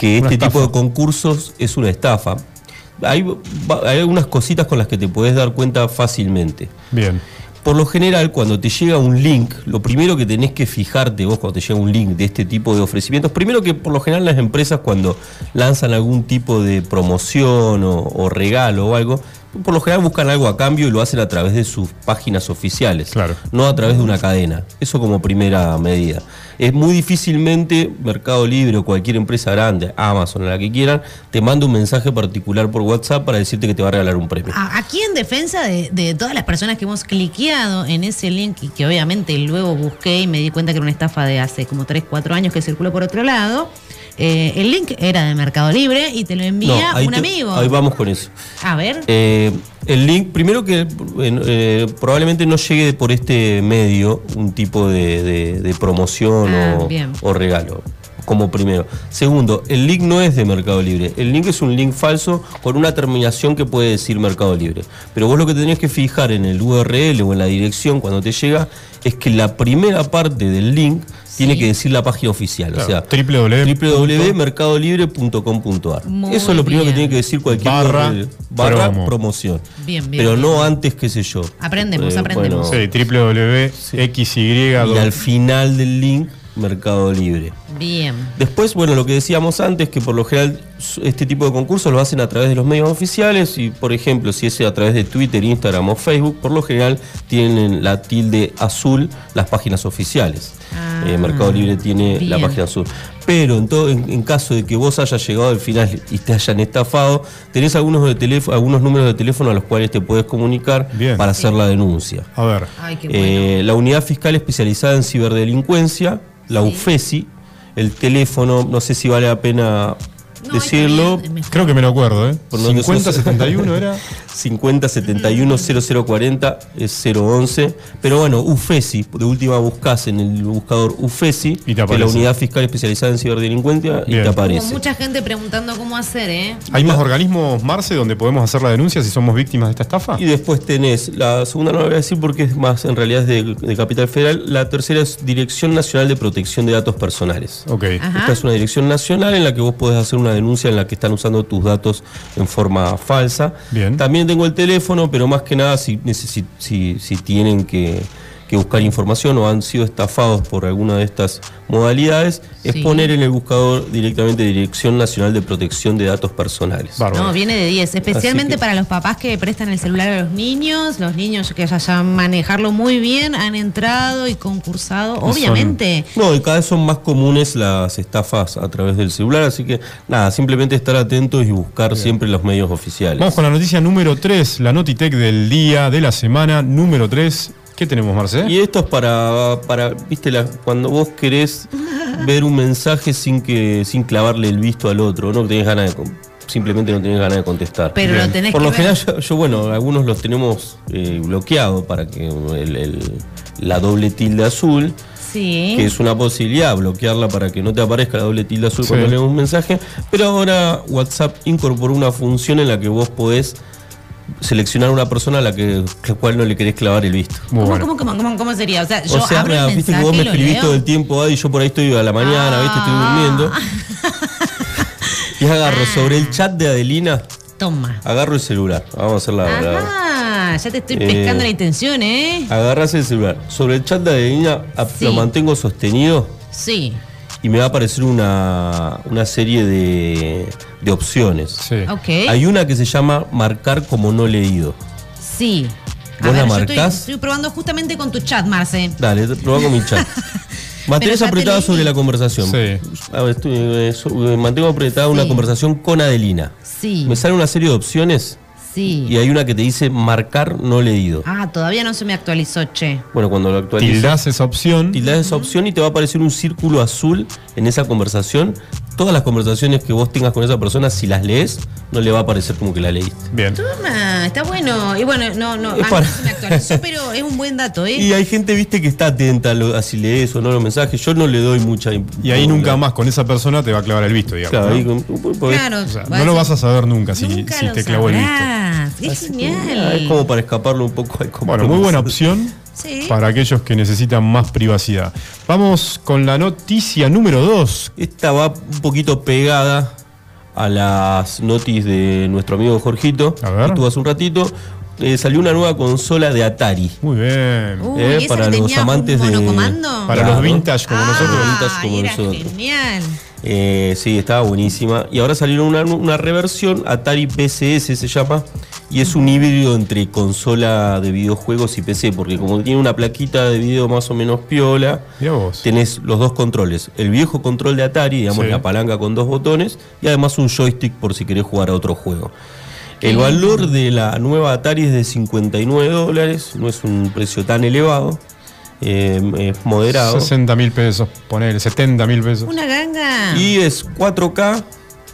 que este tipo de concursos es una estafa. Hay, hay algunas cositas con las que te podés dar cuenta fácilmente. Bien. Por lo general, cuando te llega un link, lo primero que tenés que fijarte vos cuando te llega un link de este tipo de ofrecimientos, primero que por lo general las empresas cuando lanzan algún tipo de promoción o, o regalo o algo, por lo general buscan algo a cambio y lo hacen a través de sus páginas oficiales, Claro. no a través de una cadena. Eso como primera medida. Es muy difícilmente Mercado Libre o cualquier empresa grande, Amazon, la que quieran, te manda un mensaje particular por WhatsApp para decirte que te va a regalar un premio. Aquí en defensa de, de todas las personas que hemos cliqueado en ese link y que obviamente luego busqué y me di cuenta que era una estafa de hace como 3, 4 años que circuló por otro lado, eh, el link era de Mercado Libre y te lo envía un te- amigo. Ahí vamos con eso. A ver. Eh, el link, primero que eh, probablemente no llegue por este medio un tipo de, de- de promoción Ah, o regalo, como primero. Segundo, el link no es de Mercado Libre. El link es un link falso con una terminación que puede decir Mercado Libre. Pero vos lo que tenés que fijar en el URL o en la dirección cuando te llega es que la primera parte del link tiene que decir la página oficial. Claro, o sea, www. www.mercadolibre.com.ar. Muy Eso es lo primero que tiene que decir cualquier Barra barra promo. promoción. Bien, bien, Pero no antes, qué sé yo. Aprendemos, aprendemos. Sí, www.xy. Y al final del link, Mercado Libre. Bien. Después, bueno, lo que decíamos antes, que por lo general este tipo de concursos lo hacen a través de los medios oficiales y, por ejemplo, si es a través de Twitter, Instagram o Facebook, por lo general tienen la tilde azul las páginas oficiales. Ah, Eh, Mercado Libre tiene la página azul. Pero en, todo, en, en caso de que vos hayas llegado al final y te hayan estafado, tenés algunos, de teléfono, algunos números de teléfono a los cuales te puedes comunicar Bien. para hacer la denuncia. A ver. Ay, qué bueno. Eh, la unidad fiscal especializada en ciberdelincuencia, la. UFESI, el teléfono, no sé si vale la pena decirlo. Creo que me lo acuerdo, ¿eh? Por donde 5071 era. 50 71 0040 es 011. Pero bueno, UFESI, de última buscas en el buscador UFESI, que es la unidad fiscal especializada en ciberdelincuencia, y te Hubo aparece. mucha gente preguntando cómo hacer, ¿eh? ¿Hay más organismos, Marce, donde podemos hacer la denuncia si somos víctimas de esta estafa? Y después tenés, la segunda no la voy a decir porque es más, en realidad es de, de Capital Federal. La tercera es Dirección Nacional de Protección de Datos Personales. Ok. Ajá. Esta es una dirección nacional en la que vos podés hacer una denuncia en la que están usando tus datos en forma falsa. Bien. También tengo el teléfono, pero más que nada si, si tienen que, que buscar información o han sido estafados por alguna de estas modalidades, es poner en el buscador directamente Dirección Nacional de Protección de Datos Personales. Bárbaro. No, viene de 10, especialmente que- para los papás que prestan el celular a los niños, los niños que ya saben manejarlo muy bien, han entrado y concursado, obviamente. No, y cada vez son más comunes las estafas a través del celular, así que nada, simplemente estar atentos y buscar siempre los medios oficiales. Vamos con la noticia número 3, la Notitec del día, de la semana, número 3. ¿Qué tenemos, Marce? Y esto es para, para viste, la- cuando vos querés ver un mensaje sin que sin clavarle el visto al otro, no tenés ganas de simplemente no tenés ganas de contestar. Pero Bien. lo tenés Por que lo ver. general, yo, yo, bueno, algunos los tenemos eh, bloqueados para que el- el- la doble tilde azul, Sí. que es una posibilidad, bloquearla para que no te aparezca la doble tilde azul Sí. cuando lees un mensaje. Pero ahora WhatsApp incorporó una función en la que vos podés seleccionar una persona a la que la cual no le querés clavar el visto. ¿Cómo, bueno. cómo, cómo, cómo, cómo sería? O sea, yo O sea, abro mira, el viste que vos me escribís todo el tiempo, y yo por ahí estoy a la mañana, viste, estoy Ah. durmiendo. y agarro sobre el chat de Adelina, Toma. agarro el celular. Vamos a hacer la. la- Ajá, ya te estoy Eh, pescando la intención, ¿eh? agarrás el celular. Sobre el chat de Adelina Sí. lo mantengo sostenido Sí. Y me va a aparecer una, una serie de, de opciones. Sí. Ok. Hay una que se llama marcar como no leído. Sí. ¿Vos la yo estoy, probando justamente con tu chat, Marce. Dale, probá con mi chat. Mantenés apretada leí. sobre la conversación. Sí. A ver, estoy, eh, so- eh, mantengo apretada una conversación con Adelina. Sí. Me sale una serie de opciones Sí. y hay una que te dice marcar no leído. Ah, todavía no se me actualizó, che. Bueno, cuando lo actualizas, Tildás esa opción. tildás esa opción y te va a aparecer un círculo azul en esa conversación. Todas las conversaciones que vos tengas con esa persona, si las lees, no le va a aparecer como que la leíste. Bien. Toma, está bueno. Y bueno, no, no, Es para- no se me actualizó, pero es un buen dato, ¿eh? Y hay gente, viste, que está atenta a, lo- a si lees o no los mensajes. Yo no le doy mucha Y ahí nunca más con esa persona te va a clavar el visto, digamos. Claro, ¿no? ahí con- porque- Claro, O sea, va no lo vas a saber nunca si, Nunca si lo te clavó el visto. Así genial. ah, Es como para escaparlo un poco. al Bueno, muy buena opción Sí. para aquellos que necesitan más privacidad. Vamos con la noticia número 2. Esta va un poquito pegada a las notis de nuestro amigo Jorgito. A ver. que Estuvo hace un ratito. Eh, salió una nueva consola de Atari. Muy bien. Uy, eh, ¿esa para los amantes de-? Para Claro. los vintage como ah, nosotros. vintage como era nosotros. genial. Eh, sí, estaba buenísima. Y ahora salieron una, una reversión, Atari PCS se llama, y es un híbrido entre consola de videojuegos y PC, porque como tiene una plaquita de video más o menos piola, tenés los dos controles. El viejo control de Atari, digamos, Sí. la palanca con dos botones, y además un joystick por si querés jugar a otro juego. El valor de la nueva Atari es de 59 dólares, no es un precio tan elevado, eh, es moderado. 60 mil pesos, ponele, 70 mil pesos. Una ganga. Y es 4K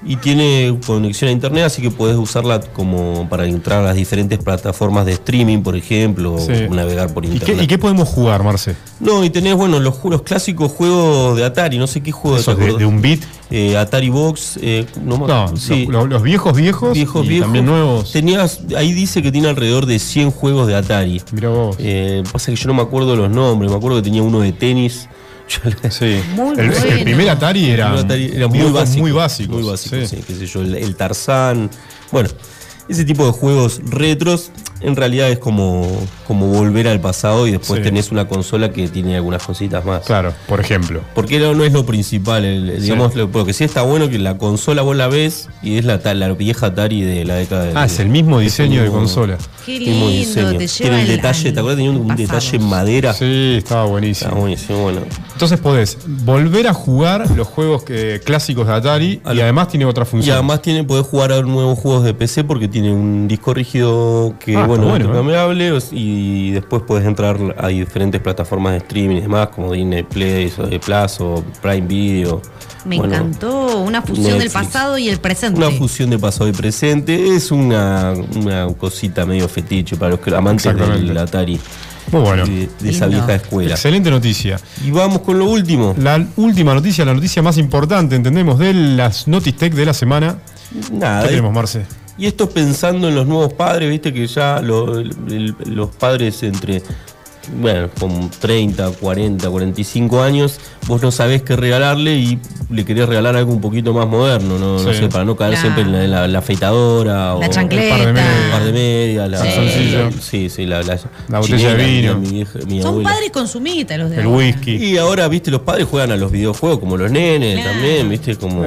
y tiene conexión a internet, así que puedes usarla como para entrar a las diferentes plataformas de streaming, por ejemplo, Sí. o navegar por ¿Y internet. qué, y qué podemos jugar, Marce? No, y tenés, bueno, los, los clásicos juegos de Atari, no sé qué juego Esos te de, de un bit. Eh, Atari Box, eh, no, sí. los viejos viejos, viejos, y viejos. también nuevos. Tenías, ahí dice que tiene alrededor de 100 juegos de Atari. Mirá vos. Eh, pasa que yo no me acuerdo los nombres, me acuerdo que tenía uno de tenis. Yo le- Sí. Muy el, primer Atari era, El Atari era muy básico. muy básicos. Muy básico, sí. sí, qué sé yo, el, el Tarzán. Bueno, ese tipo de juegos retros en realidad es como, como volver al pasado y después Sí. tenés una consola que tiene algunas cositas más. Claro, por ejemplo. Porque no, no es lo principal, el- el- Sí. digamos, lo, lo que sí está bueno que la consola vos la ves y es la, la vieja Atari de la década de Ah, es el mismo diseño de mismo- consola. Qué mismo lindo, diseño. te Tiene lleva el al- detalle, al ¿te acuerdas? Tenía un, detalle en madera. Sí, estaba buenísimo. Está buenísimo, bueno. Entonces podés volver a jugar los juegos que- clásicos de Atari A y lo- además tiene otra Y función. además tiene, podés jugar a nuevos juegos de PC porque tiene un disco rígido que, Ah, bueno, bueno, intercambiable os- y después podés entrar a diferentes plataformas de streaming y demás, como Disney Play, o de Plus o Prime Video. Me Bueno, encantó. Una fusión del pasado y el presente. Una fusión de pasado y presente. Es una, una cosita medio fetiche para los que amantes del Atari. Muy bueno. De, de esa vieja escuela. Excelente noticia. Y vamos con lo último. La última noticia, la noticia más importante, entendemos, de las Notistech de la semana. Nada. ¿Qué tenemos, Marce? Y esto pensando en los nuevos padres, viste que ya los padres entre, bueno, con 30, 40, 45 años, vos no sabés qué regalarle y le querés regalar algo un poquito más moderno, no, no sé, para no caer La- siempre en la, la- la afeitadora o La de chancleta. un par de medias, la, Sí. Calzoncillo. sí, sí, la, la, La botella de vino. Mi, vieja- mi Son abuela. padres consumitas los de El ahora. whisky. Y ahora, viste, los padres juegan a los videojuegos como los nenes Claro. también, viste, como...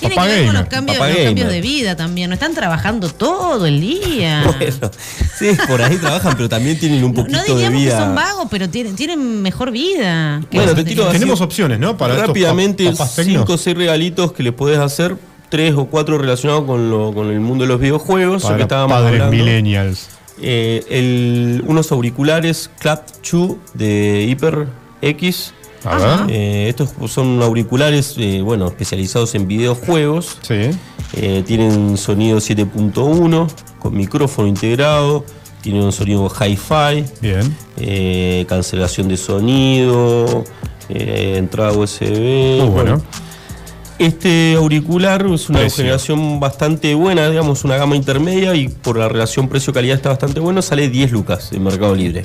Tiene Papá que ver con los cambios, los cambios de vida también. No están trabajando todo el día. Bueno, sí, por ahí trabajan, pero también tienen un No, poquito no de diríamos vida. que son vagos, pero tienen, tienen mejor vida. Bueno, te de- tiro Tenemos opciones, ¿no? Para estos Rápidamente, tecnos. 5 o 6 regalitos que les podés hacer, tres o cuatro relacionados con, lo, con el mundo de los videojuegos, que Para estábamos padres hablando. millennials. Eh, el- unos auriculares Clap 2 de Hyper X. A ver. Eh, estos son auriculares, eh, bueno, especializados en videojuegos. Sí. Tienen sonido 7.1 con micrófono integrado. Tienen un sonido hi-fi. Bien. eh, cancelación de sonido, eh, entrada USB. Este auricular es una Precio. generación bastante buena, digamos, una gama intermedia y por la relación precio-calidad está bastante bueno. Sale 10 lucas en Mercado Libre.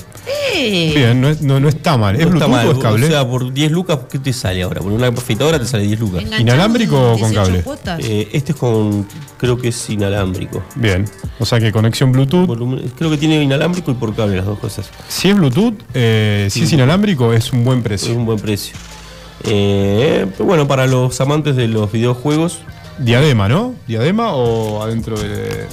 Eh, Bien, no, es- no, no está mal. ¿Es No está Bluetooth mal, o es cable? O sea, por 10 lucas, ¿qué te sale ahora? Por una afeitadora te sale 10 lucas. ¿Inalámbrico o con 18 cable? Eh, este es con, creo que es inalámbrico. Bien. O sea que conexión Bluetooth. Volumen- creo que tiene inalámbrico y por cable las dos cosas. Si es Bluetooth, eh, si es inalámbrico, es un buen Es precio. un buen precio. Eh, pero bueno, para los amantes de los videojuegos, Diadema, ¿no? ¿Diadema o adentro de-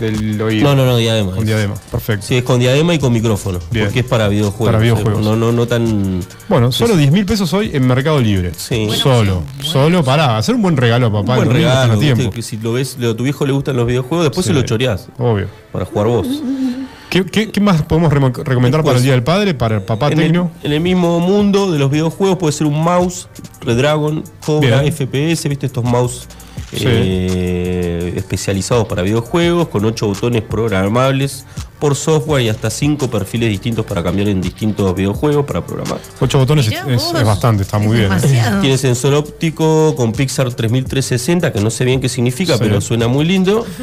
del oído? No, no, no, diadema. Con diadema, perfecto. Sí, es con diadema y con micrófono. Bien. Porque es para videojuegos. Para videojuegos. No, no, no tan. Bueno, solo 10 mil pesos hoy en Mercado Libre. Sí. Solo. Solo para hacer un buen regalo a Un papá. buen regalo. tiempo. que si lo ves, a tu viejo le gustan los videojuegos, después Sí. se lo choreás Obvio. para jugar vos. ¿Qué, qué- qué más podemos recomendar para el Día del Padre? Para el papá En el, en el mismo mundo de los videojuegos puede ser un mouse, Redragon, Cobra, Bien. FPS, viste estos mouse Sí. eh, especializados para videojuegos, con 8 botones programables por software y hasta 5 perfiles distintos para cambiar en distintos videojuegos para programar. Ocho botones es, bastante, está muy Es bien. ¿eh? demasiado. Tiene sensor óptico con Pixar 3360, que no sé bien qué significa, Sí. pero suena muy lindo.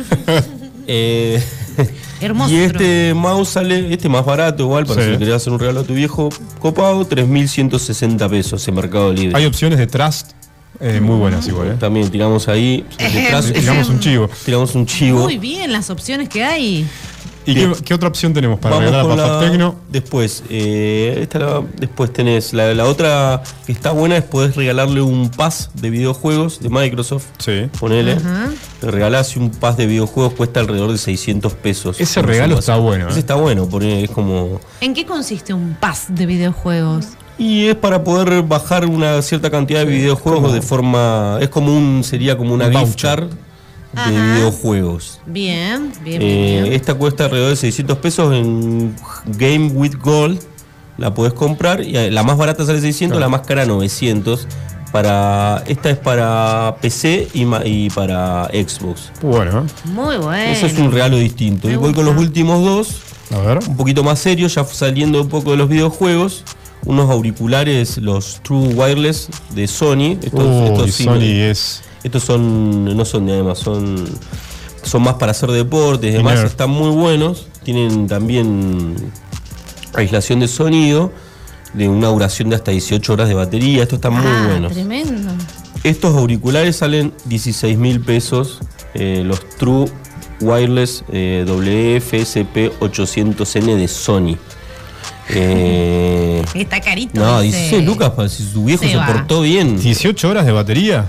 Eh, Hermoso. y este mouse sale, este más barato igual, para Sí. si le querés hacer un regalo a tu viejo copado, 3.160 pesos en Mercado Libre. Hay opciones de Trust eh, muy buenas igual. ¿eh? También tiramos ahí, detrás, Tiramos un chivo. tiramos un chivo. Muy bien las opciones que hay. ¿Y qué, qué otra opción tenemos para Vamos regalar a la- tecno? Después, eh, esta la- después tenés la, la otra que está buena es podés regalarle un pass de videojuegos de Microsoft. Sí. Ponele. te regalás y un pas de videojuegos cuesta alrededor de 600 pesos. Ese regalo está bueno, Ese ¿eh? está bueno, porque es como... ¿En qué consiste un pass de videojuegos? Y es para poder bajar una cierta cantidad de videojuegos de forma... Es como un... Sería como una Un gift voucher. De videojuegos. Bien, bien, bien. Eh, bien. esta cuesta alrededor de 600 pesos en Game with Gold. La podés comprar y eh, la más barata sale 600, la más cara 900. Para, esta es para PC y, ma- y para Xbox. Bueno, Muy bueno. Eso es un regalo distinto. Me Y voy con los últimos dos, a ver. un poquito más serios, ya saliendo un poco de los videojuegos. Unos auriculares, los True Wireless de Sony. Estos, sí, Sony es. Estos son, no son de además, son, son más para hacer deportes y demás, están muy buenos. Tienen también aislación de sonido, de una duración de hasta 18 horas de batería. Estos están muy Ah, buenos. Tremendo. Estos auriculares salen 16 mil pesos, eh, los True Wireless eh, WFSP 800N de Sony. Eh, Está carito. no. 16 lucas, para si su viejo Se se, portó bien. 18 horas de batería.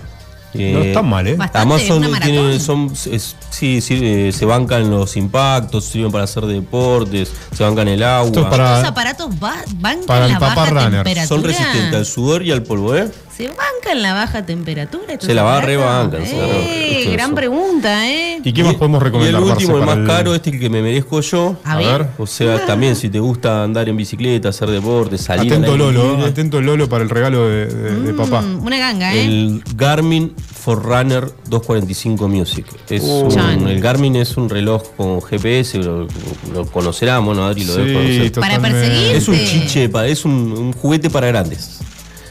Eh, no está mal, ¿eh? Bastante, Además son, una maratón. tienen- son es- sí, sí, eh, se bancan los impactos, sirven para hacer deportes, se bancan el agua. Estos aparatos va- bancan Para el la papá baja runner. temperatura. son resistentes al sudor y al polvo, ¿eh? Se bancan la baja temperatura. Se la va rebancan. Eh, gran eso. pregunta, ¿eh? ¿Y qué más podemos Y recomendar, el último, el más caro, este que me merezco yo. A A ver. ver. O sea, también si te gusta andar en bicicleta, hacer deporte, salir al Atento Lolo, libre, atento Lolo para el regalo de, de- de papá. Mm, una ganga, ¿eh? El Garmin Forerunner 245 Music. Es Uh. un- el Garmin es un reloj con GPS, lo, lo conocerán, bueno, Adri lo debe Sí, conocer. Para perseguir. Es un chiche, es un, un juguete para grandes.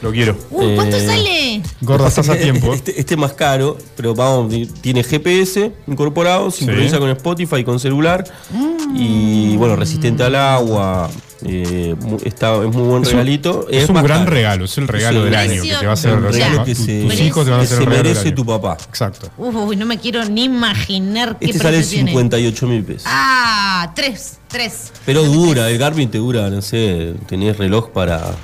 Lo quiero. Uh, ¿Cuánto eh, sale? Gorda, estás a tiempo. Este, este es más caro, pero vamos, ti- tiene GPS incorporado, sincroniza con Spotify y con celular. Mm. Y bueno, resistente al agua. eh, mu- está, es muy buen Es un- regalito. Es un más gran caro. regalo, es el regalo Sí. del año que te va a hacer. Un regalo tu- que tus se- hijos te van a que hacer se el regalo del merece año. tu papá. Exacto. Uy, no me quiero ni imaginar qué Este sale precio tiene. 58 mil pesos. Ah, tres, tres. Pero dura, el Garmin te dura, no sé, tenés reloj para.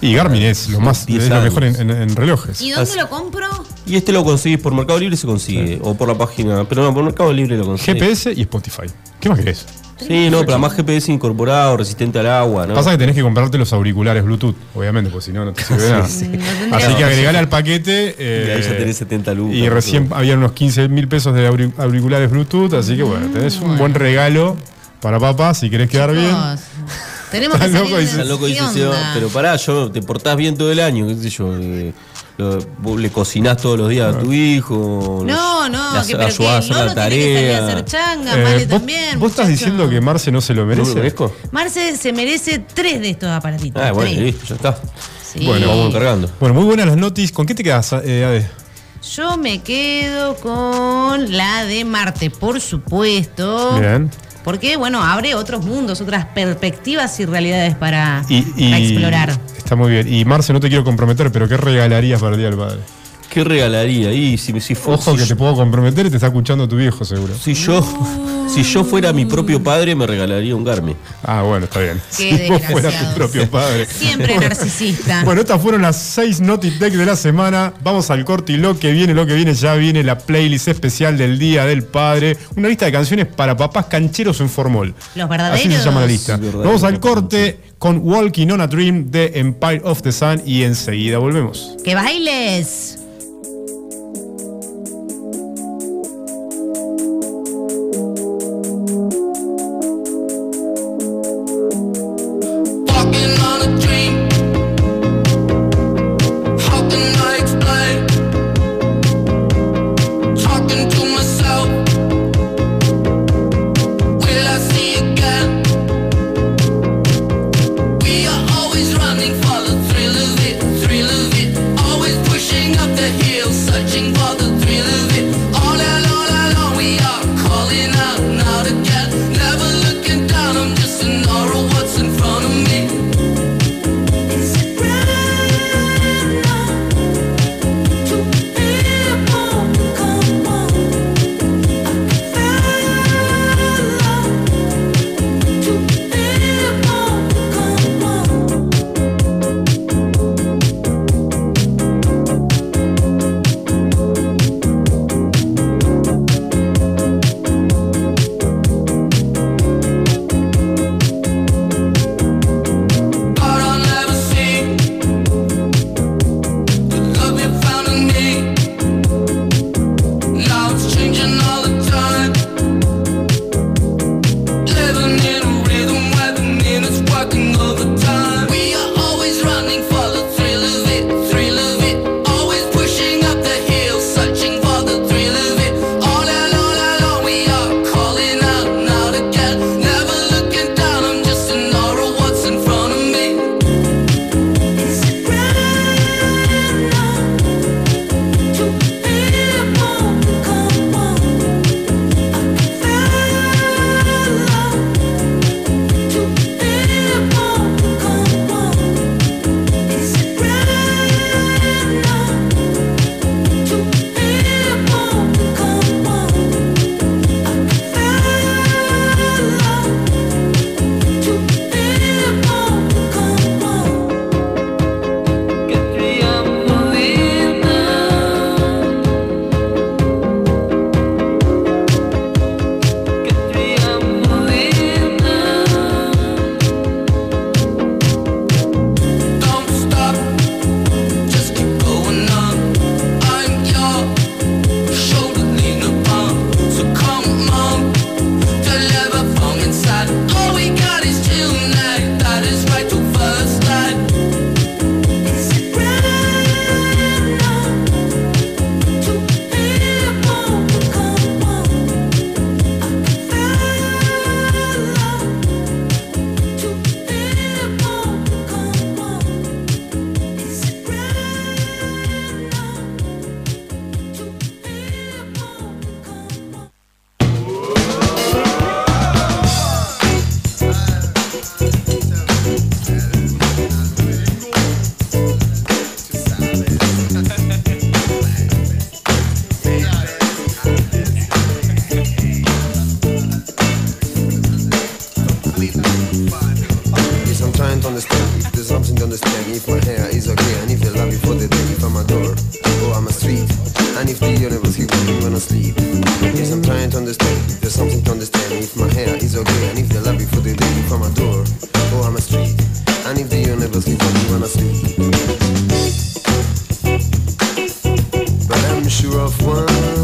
Y Garmin es lo más 10 es lo mejor en, en- en relojes. ¿Y dónde Así- lo compro? Y este lo conseguís por Mercado Libre, se consigue. O por la página. Pero no, por Mercado Libre lo conseguís. GPS y Spotify. ¿Qué más querés? Sí, no, pero además GPS incorporado, resistente al agua, ¿no? Pasa que tenés que comprarte los auriculares Bluetooth, obviamente, porque si no, no te sirve nada. Así que agregale al paquete. eh, Y ahí ya tenés 70 lucas. Y recién habían unos 15 mil pesos de auri- auriculares Bluetooth, así que bueno, tenés un buen regalo para papá si querés quedar bien. Tenemos que Está salir loco, de- loco, ¿Qué dice pero pará, yo te portás bien todo el año, qué sé yo. eh, lo- vos le cocinás todos los días a tu hijo. No, no, le que, pero que a hacer la tiene que salir a tarea. hacer changa, Eh, Male ¿vos, también. vos estás diciendo que Marce no se lo ¿No me merece? merezco? Marce se merece tres de estos aparatitos. Ah, bueno, listo, ya está. Sí. Bueno, vamos encargando. Bueno, muy buenas las noticias. ¿Con qué te quedas, eh, Ade? Yo me quedo con la de Marte, por supuesto. Bien. Porque, bueno, abre otros mundos, otras perspectivas y realidades para, Y, y- para explorar. Está muy bien. Y Marce, no te quiero comprometer, pero ¿qué regalarías para el Día del Padre? ¿Qué regalaría? Y si, si, fu- Ojo si que yo- te puedo comprometer y te está escuchando tu viejo, seguro. si yo, si yo fuera mi propio padre, me regalaría un Garmin. Ah, bueno, está bien. Qué si vos fueras tu propio padre. Siempre narcisista. Bueno, estas fueron las seis Notitech de la semana. Vamos al corte y lo que viene, lo que viene, ya viene la playlist especial del Día del Padre. Una lista de canciones para papás cancheros en formol. Los verdaderos. Así se llama la lista. Vamos al corte con Walking on a Dream de Empire of the Sun y enseguida volvemos. ¡Que bailes! But I'm sure of one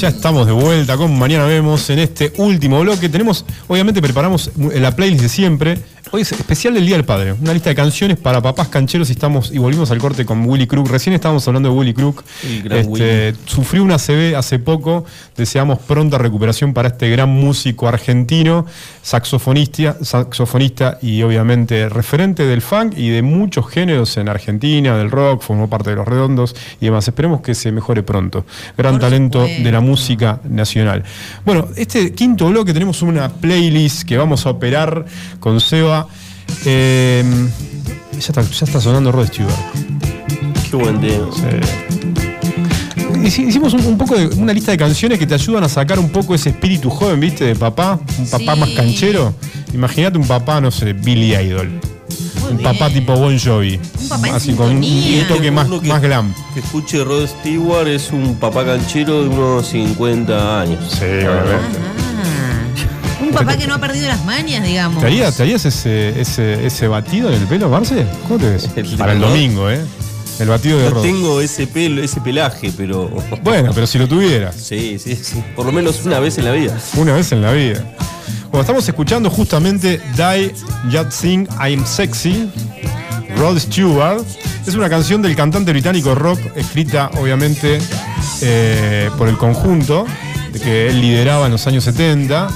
ya, estamos de vuelta con Mañana Vemos en este último bloque. Tenemos, obviamente preparamos la playlist de siempre. Hoy es especial del Día del Padre, una lista de canciones para papás cancheros y estamos y volvimos al corte con Willy Crook. Recién estábamos hablando de Willy Crook. Este, sufrió una CB hace poco. Deseamos pronta recuperación para este gran músico argentino, saxofonista, saxofonista y obviamente referente del funk y de muchos géneros en Argentina, del rock, formó parte de los redondos y demás. Esperemos que se mejore pronto. Gran Por talento supuesto. de la música nacional. Bueno, este quinto bloque tenemos una playlist que vamos a operar con Seba. Eh, ya, está, ya está sonando Rod Stewart. Qué buen. Hici- Hicimos un, un poco de una lista de canciones que te ayudan a sacar un poco ese espíritu joven, ¿viste? De papá, un papá Sí. más canchero. Imagínate un papá, no sé, Billy Idol. Muy un papá tipo Bon Jovi. Un papá en así con un, sintonía. un toque más, que- más glam. Que escuche Rod Stewart es un papá canchero de unos 50 años. Sí, obviamente. Ah, un papá que no ha perdido las mañas, digamos. ¿Te harías, te harías ese, ese, ese batido en el pelo, Marce? ¿Cómo te ves? Para el domingo, ¿eh? El batido de No Rod. tengo ese pelo, ese pelaje, pero. Bueno, pero si lo tuvieras. Sí, sí, sí. Por lo menos una vez en la vida. Una vez en la vida. Bueno, estamos escuchando justamente Die Sing I'm Sexy, Rod Stewart. Es una canción del cantante británico rock, escrita obviamente eh, por el conjunto, de que él lideraba en los años 70.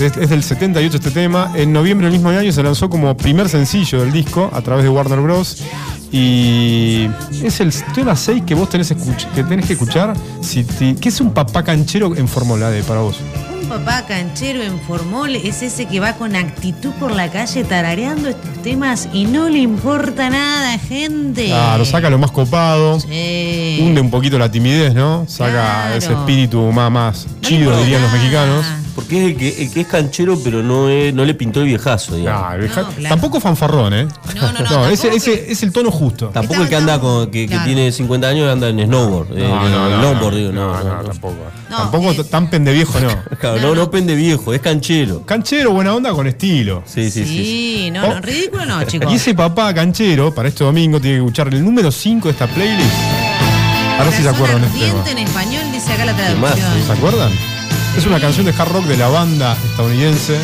Es del 78 este tema. En noviembre del mismo año se lanzó como primer sencillo del disco a través de Warner Bros. Y es el tema 6 que vos tenés, que, tenés que escuchar. Si te- ¿Qué es un papá canchero en Fórmula D para vos? Un papá canchero en formol es ese que va con actitud por la calle tarareando estos temas y no le importa nada, gente. Claro, saca lo más copado. Sí. Hunde un poquito la timidez, ¿no? Saca Claro. ese espíritu más, chido, dirían los mexicanos. Porque es el que, el que es canchero, pero no, es- no le pintó el viejazo, digamos. Ah, el vieja- No, claro. Tampoco fanfarrón, ¿eh? No, no, no, ese, tampoco ese es el tono justo. Tampoco el que anda con, que, que Claro. tiene 50 años anda en snowboard. eh, en longboard, digo, no, no, no. tampoco. No, tampoco eh, tan pendeviejo, no. Claro, No, no, pende viejo, es canchero. Canchero, buena onda con estilo. Sí, sí, sí. sí. Sí, no, Oh. no, ridículo no, chicos. Y ese papá canchero, para este domingo, tiene que escuchar el número 5 de esta playlist. A ver si se Corazón acuerdan de este tema. ardiente en español dice acá la más? traducción. ¿Se acuerdan? Es una canción de hard rock de la banda estadounidense.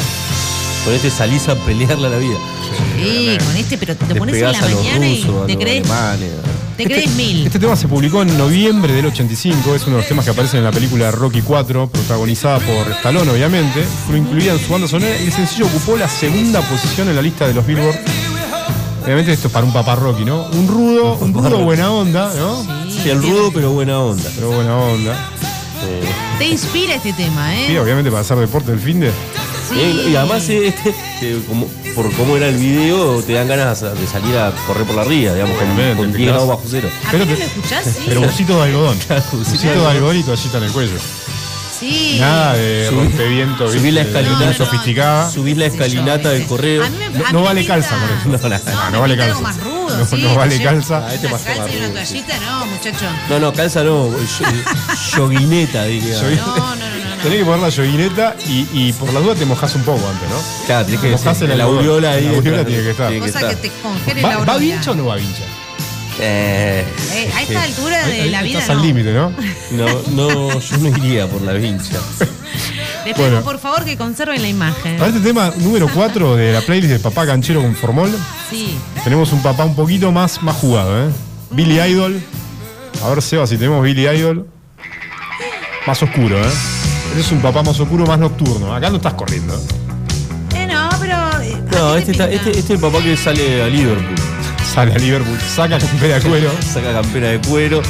Con este salís a pelearla la vida. Sí, con este, pero te Te pones en la a mañana y rusos, a te crees, alemanes. te crees mil. Este tema se publicó en noviembre del 85, es uno de los temas que aparecen en la película Rocky 4, protagonizada por Stallone, obviamente. Fue incluida en su banda sonora y el sencillo ocupó la segunda posición en la lista de los Billboard. Obviamente esto es para un papá Rocky, ¿no? Un rudo, un rudo buena onda, ¿no? Sí, el rudo, pero buena onda. Pero buena onda. Te inspira este tema, Sí, ¿eh? obviamente para hacer deporte del fin de. Eh, Y además, eh, este, eh, como, por cómo era el video, te dan ganas de salir a correr por la ría, digamos, con, con te 10 quedás- grados bajo cero. ¿A Pero mí no te- lo escuchás? Sí. Pero bolsito de algodón. Bolsito de algodón y toallita en el cuello. Sí. Nada de Subí- rompeviento, subí la escalinata. Muy No, no, sofisticada. Subís la Sí, escalinata del correo. A mí me- No- a no mí vale calza con eso. No, no, vale calza. Rudo, No, sí, no vale calza. Ah, este Una más calza y una toallita, no, muchacho. No, no, calza no, yo- yoguineta. Yoguin- No, no, no. Tenés que poner la yoguineta y, y por la duda te mojás un poco antes, ¿no? Claro, tenés que Mojás el la aureola ahí. La aureola tiene que estar. Cosa que te congele la ¿Va, aurora. ¿Va vincha o no va vincha? Eh, Eh, a esta altura de Ahí- la ahí vida Estás al límite, ¿no? no, no, yo no iría por la vincha. Les pido Bueno. por favor que conserven la imagen. Para este tema número 4 de la playlist de Papá Canchero con Formol, Sí. tenemos un papá un poquito más, más jugado, ¿eh? Billy Idol. A ver, Seba, si tenemos Billy Idol. Más oscuro, ¿eh? Ese es un papá más oscuro, más nocturno. Acá no estás corriendo. Eh, no, pero. eh, ¿a No, qué este, te está, pinta? este, este es el papá que sale a Liverpool. Sale a Liverpool, saca campera de cuero. Saca campera de cuero.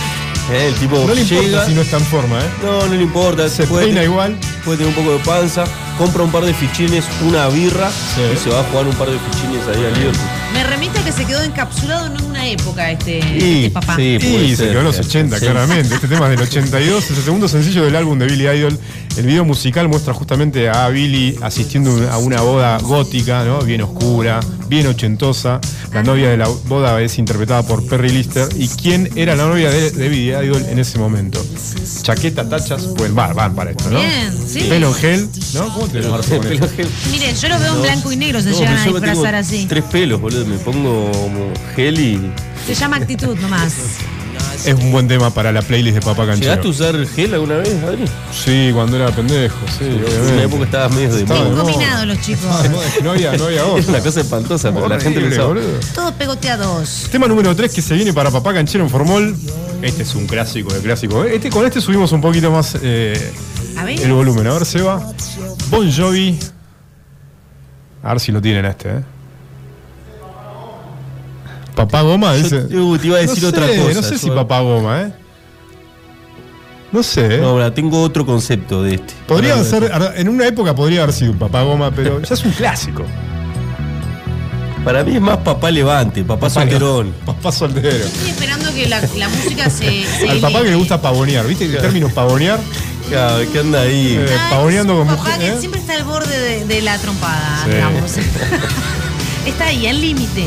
Eh, el tipo No le importa llega. si no está en forma, ¿eh? No, no le importa. Se puede peina tener- igual. Puede tener un poco de panza. Compra un par de fichines, una birra. Sí. Y se va a jugar un par de fichines ahí a Liverpool. Me remite a que se quedó encapsulado en una época este, Y- este papá. sí. Y se quedó en los claro. 80, Sí. claramente. Este tema es del 82, es el segundo sencillo del álbum de Billy Idol. El video musical muestra justamente a Billy asistiendo a una boda gótica, ¿no? Bien oscura, bien ochentosa. La novia de la boda es interpretada por Perry Lister. ¿Y quién era la novia de, de Billy Idol en ese momento? Chaqueta, tachas, pues van, van para esto, ¿no? Bien, sí. Pelo en gel, ¿no? ¿Cómo te gel. Miren, yo lo veo en blanco y negro, se No, llegan a disfrazar así. Tres pelos, boludo. Me pongo como gel y. Se llama actitud nomás. Es un buen tema para la playlist de Papá ¿Llegaste Canchero. a usar gel alguna vez, Adri? Sí, cuando era pendejo, sí, En obviamente. una época estabas medio de moda. moda. Combinados los chicos. No, es había, no había Es otra. una cosa espantosa, pero la gente lo Horrible, usaba. boludo. Todos pegoteados. Tema número 3 que se viene para Papá Canchero en Formol. Este es un clásico de clásico. Este, con este subimos un poquito más eh, A ver. el volumen. A ver, Seba. Bon Jovi. A ver si lo tienen este, ¿eh? Papá Goma dice. te- uh, te iba a decir no otra sé, cosa, No sé si Papá Goma, ¿eh? No sé. ¿eh? No, ahora tengo otro concepto de este. Podría Ahora- ser, en una época podría haber sido un papá goma, pero ya es un clásico. Para mí es más papá levante, papá solterón. Papá soltero. Estoy esperando que la, la música se. se Al papá que le gusta pavonear, ¿viste? El término pavonear, Claro, que anda ahí. eh, Ah, pavoneando con papá mujer. que ¿eh? siempre está al borde de, de la trompada, Sí. digamos. está ahí, al límite.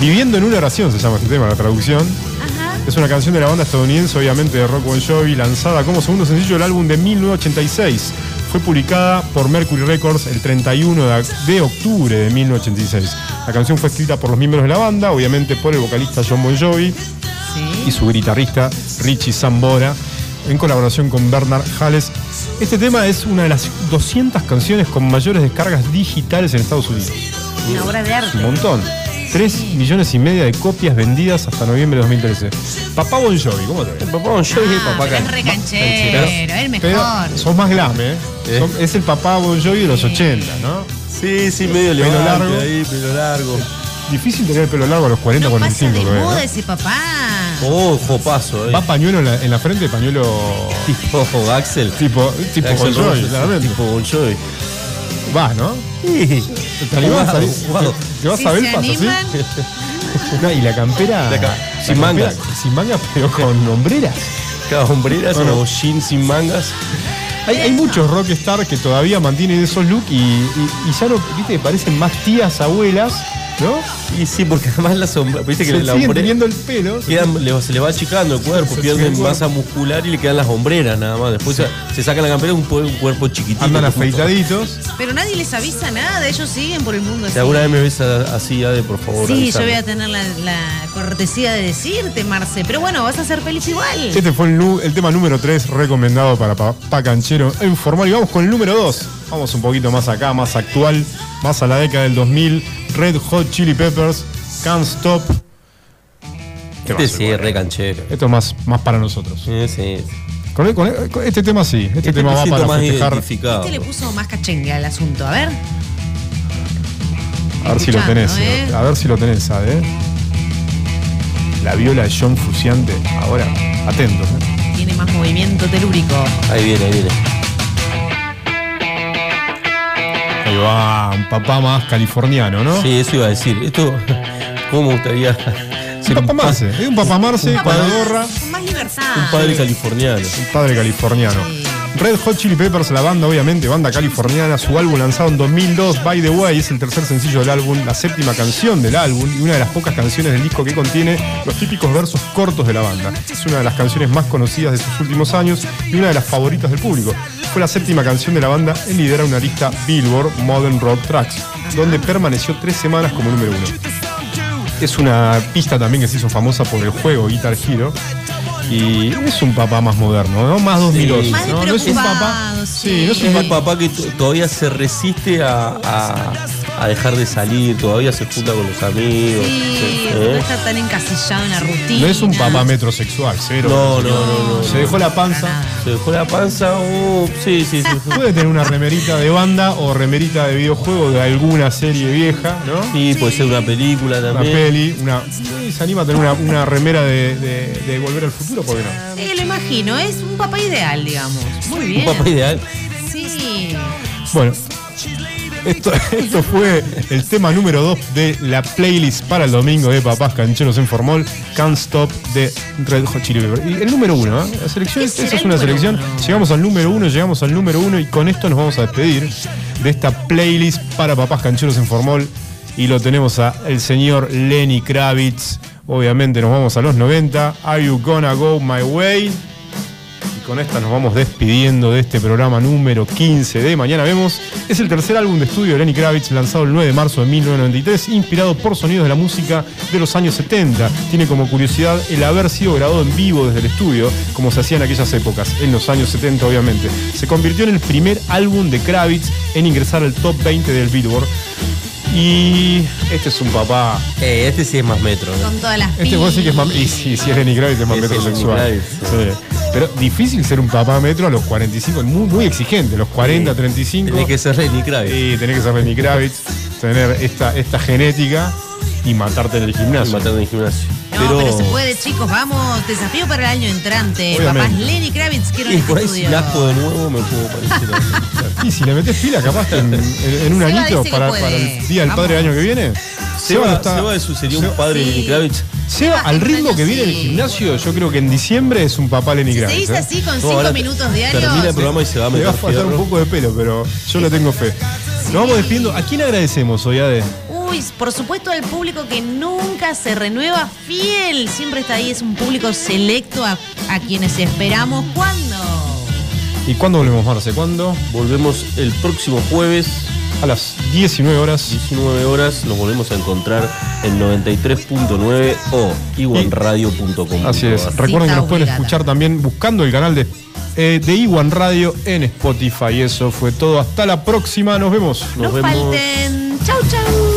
Viviendo en una oración se llama este tema, la traducción. Ajá. Es una canción de la banda estadounidense, obviamente de Rock Bon Jovi, lanzada como segundo sencillo del álbum de 1986. Fue publicada por Mercury Records el 31 de, octubre de 1986. La canción fue escrita por los miembros de la banda, obviamente por el vocalista John Bon Jovi Sí. y su guitarrista Richie Zambora, en colaboración con Bernard Hales. Este tema es una de las 200 canciones con mayores descargas digitales en Estados Unidos. Una obra de arte. Un montón. 3 millones y media de copias vendidas hasta noviembre de 2013. Papá Bon Jovi, ¿cómo te ves? Papá Bon Jovi y Ah, papá pero es Can- re canchero, el Pero mejor. sos más glam, ¿eh? ¿Eh? Son- es el papá Bon Jovi de los 80, ¿no? Sí, sí, medio Pelo levante largo. ahí, pelo largo. Difícil tener el pelo largo a los 40, No pasa 45, de ves, ¿no? moda ese papá. Oh, jopazo, eh. Va pañuelo en la, en la frente, pañuelo Tipo Axel. tipo, tipo Axel Bon Jovi, Rose, claramente. Tipo Bon Jovi. Va, ¿no? Sí. ¿Te animás a Jugado, salir? jugado. ¿Te vas Si a se No, y la campera. La ca- la sin campera mangas. Sin mangas, pero con hombreras. Cada hombreras Bueno. o jeans sin mangas. Hay, hay muchos rockstar que todavía mantienen esos looks y, y- y ya no, viste, parecen más tías, abuelas, ¿no? Y sí, porque además la sombra. Viste que Se la siguen hombre- teniendo el pelo. quedan- le- se le va achicando el cuerpo, pierden masa muscular y le quedan las hombreras nada más. Después se, se sacan la campera un, un cuerpo chiquitito. Andan afeitaditos. pero nadie les avisa nada, ellos siguen por el mundo así. Si alguna vez me ves así, Ade, por favor. Sí, yo voy a tener la, la cortesía de decirte, Marce. Pero bueno, vas a ser feliz igual. Este fue el, tema número 3 recomendado para Papá Canchero en formal. Y vamos con el número 2. Vamos un poquito más acá, más actual, más a la década del 2000. Red Hot Chili Peppers, Can't Stop. Este sí, es re canchero. Esto es más, más para nosotros. Sí, sí. Con, con- con este tema sí. Este, Este tema va para más festejar. identificado. Este le puso más cachengue al asunto. A ver. A ver si lo Escuchando, tenés. ¿eh? eh. A ver si lo tenés, eh. La viola de John Fusiante. Ahora, atentos. eh. Tiene más movimiento telúrico. Ahí viene, ahí viene. Ahí va, un papá más californiano, ¿no? Sí, eso iba a decir. Esto, ¿cómo me gustaría Un papá pa- Marce. Un papá Marce con la gorra. Con más libertad. un padre californiano? Un padre californiano. Sí. Red Hot Chili Peppers, la banda, obviamente, banda californiana. Su álbum lanzado en 2002, By the Way, es el tercer sencillo del álbum, la séptima canción del álbum y una de las pocas canciones del disco que contiene los típicos versos cortos de la banda. Es una de las canciones más conocidas de sus últimos años y una de las favoritas del público. Fue la séptima canción de la banda en liderar una lista Billboard Modern Rock Tracks, donde permaneció tres semanas como número uno. Es una pista también que se hizo famosa por el juego Guitar Hero. Y es un papá más moderno, ¿no? Más 2008. Más ¿no? No es un papá. Sí, no es sí. un papá. papá que todavía se resiste a, a- a dejar de salir, todavía se junta con los amigos. Sí, ¿eh? no está tan encasillado en la rutina. No es un papá metrosexual, cero. No, no, no, no. Se dejó la panza. Se dejó la panza, oh, sí, sí, sí. Puede tener una remerita de banda o remerita de videojuego de alguna serie vieja, ¿no? Sí, puede ser una película Una también. peli, una. sí, se anima a tener una, una remera de, de- de Volver al Futuro, ¿por qué no? Sí, lo imagino, es un papá ideal, digamos. Muy bien. Un papá ideal. Sí. Bueno, esto, esto fue el tema número 2 de la playlist para el domingo de Papás Cancheros en Formol, Can't Stop de Red Hot Chili Peppers. Y el número 1, ¿eh? La selección, ¿Qué esa es una selección. Llegamos al número 1, llegamos al número 1 y con esto nos vamos a despedir de esta playlist para Papás Cancheros en Formol. Y lo tenemos a el señor Lenny Kravitz. Obviamente nos vamos a los 90. Are You Gonna Go My Way? Con esta nos vamos despidiendo de este programa número 15 de Mañana Vemos. Es el tercer álbum de estudio de Lenny Kravitz, lanzado el 9 de marzo de 1993, inspirado por sonidos de la música de los años 70. Tiene como curiosidad el haber sido grabado en vivo desde el estudio, como se hacía en aquellas épocas, en los años 70 obviamente. Se convirtió en el primer álbum de Kravitz en ingresar al top 20 del Billboard. Y este es un papá. Eh, este sí es más metro, ¿no? Con todas las Este vos sí que es más. Y sí, sí es Lenny Kravitz, es más es Kravitz, Sí. Pero difícil ser un papá metro a los 45, muy, muy exigente, los 40, 35. Tiene que ser Lenny Kravitz. Sí, tenés que ser Lenny Kravitz, tener esta, esta genética y matarte en el gimnasio. Matando en el gimnasio. No, pero... se puede, chicos, vamos. Desafío para el año entrante. Obviamente. Papás Lenny Kravitz, quiero Y por ahí si estudio. nazco de nuevo me puedo parecer Y si le metes pila, capaz en, en- en un Seba que para, el Día del Vamos. Padre del año que viene. Seba, lo está- Seba eso sería un Seba- padre de Sí. Lenny Kravitz. Seba, al en un ritmo que viene el gimnasio, yo creo que en diciembre es un papá Lenny Se Kravitz. dice ¿eh? así con No, cinco ahora minutos diarios. Termina el programa y se va a Le va a meter faltar un poco de pelo, pero yo le tengo fe. Nos vamos despidiendo. ¿A quién agradecemos hoy, Ade? Por supuesto al público que nunca se renueva fiel. Siempre está ahí, es un público selecto a, a quienes esperamos. ¿Cuándo? ¿Y cuándo volvemos, Marce? ¿Cuándo? Volvemos el próximo jueves, A las 19 horas. 19 horas. Nos volvemos a encontrar en 93.9 o iguanradio.com. Así es. Recuerden que nos pueden escuchar también buscando el canal de, eh, de Iwan Radio en Spotify. Eso fue todo. Hasta la próxima. Nos vemos. No Nos vemos. falten. Chau, chau.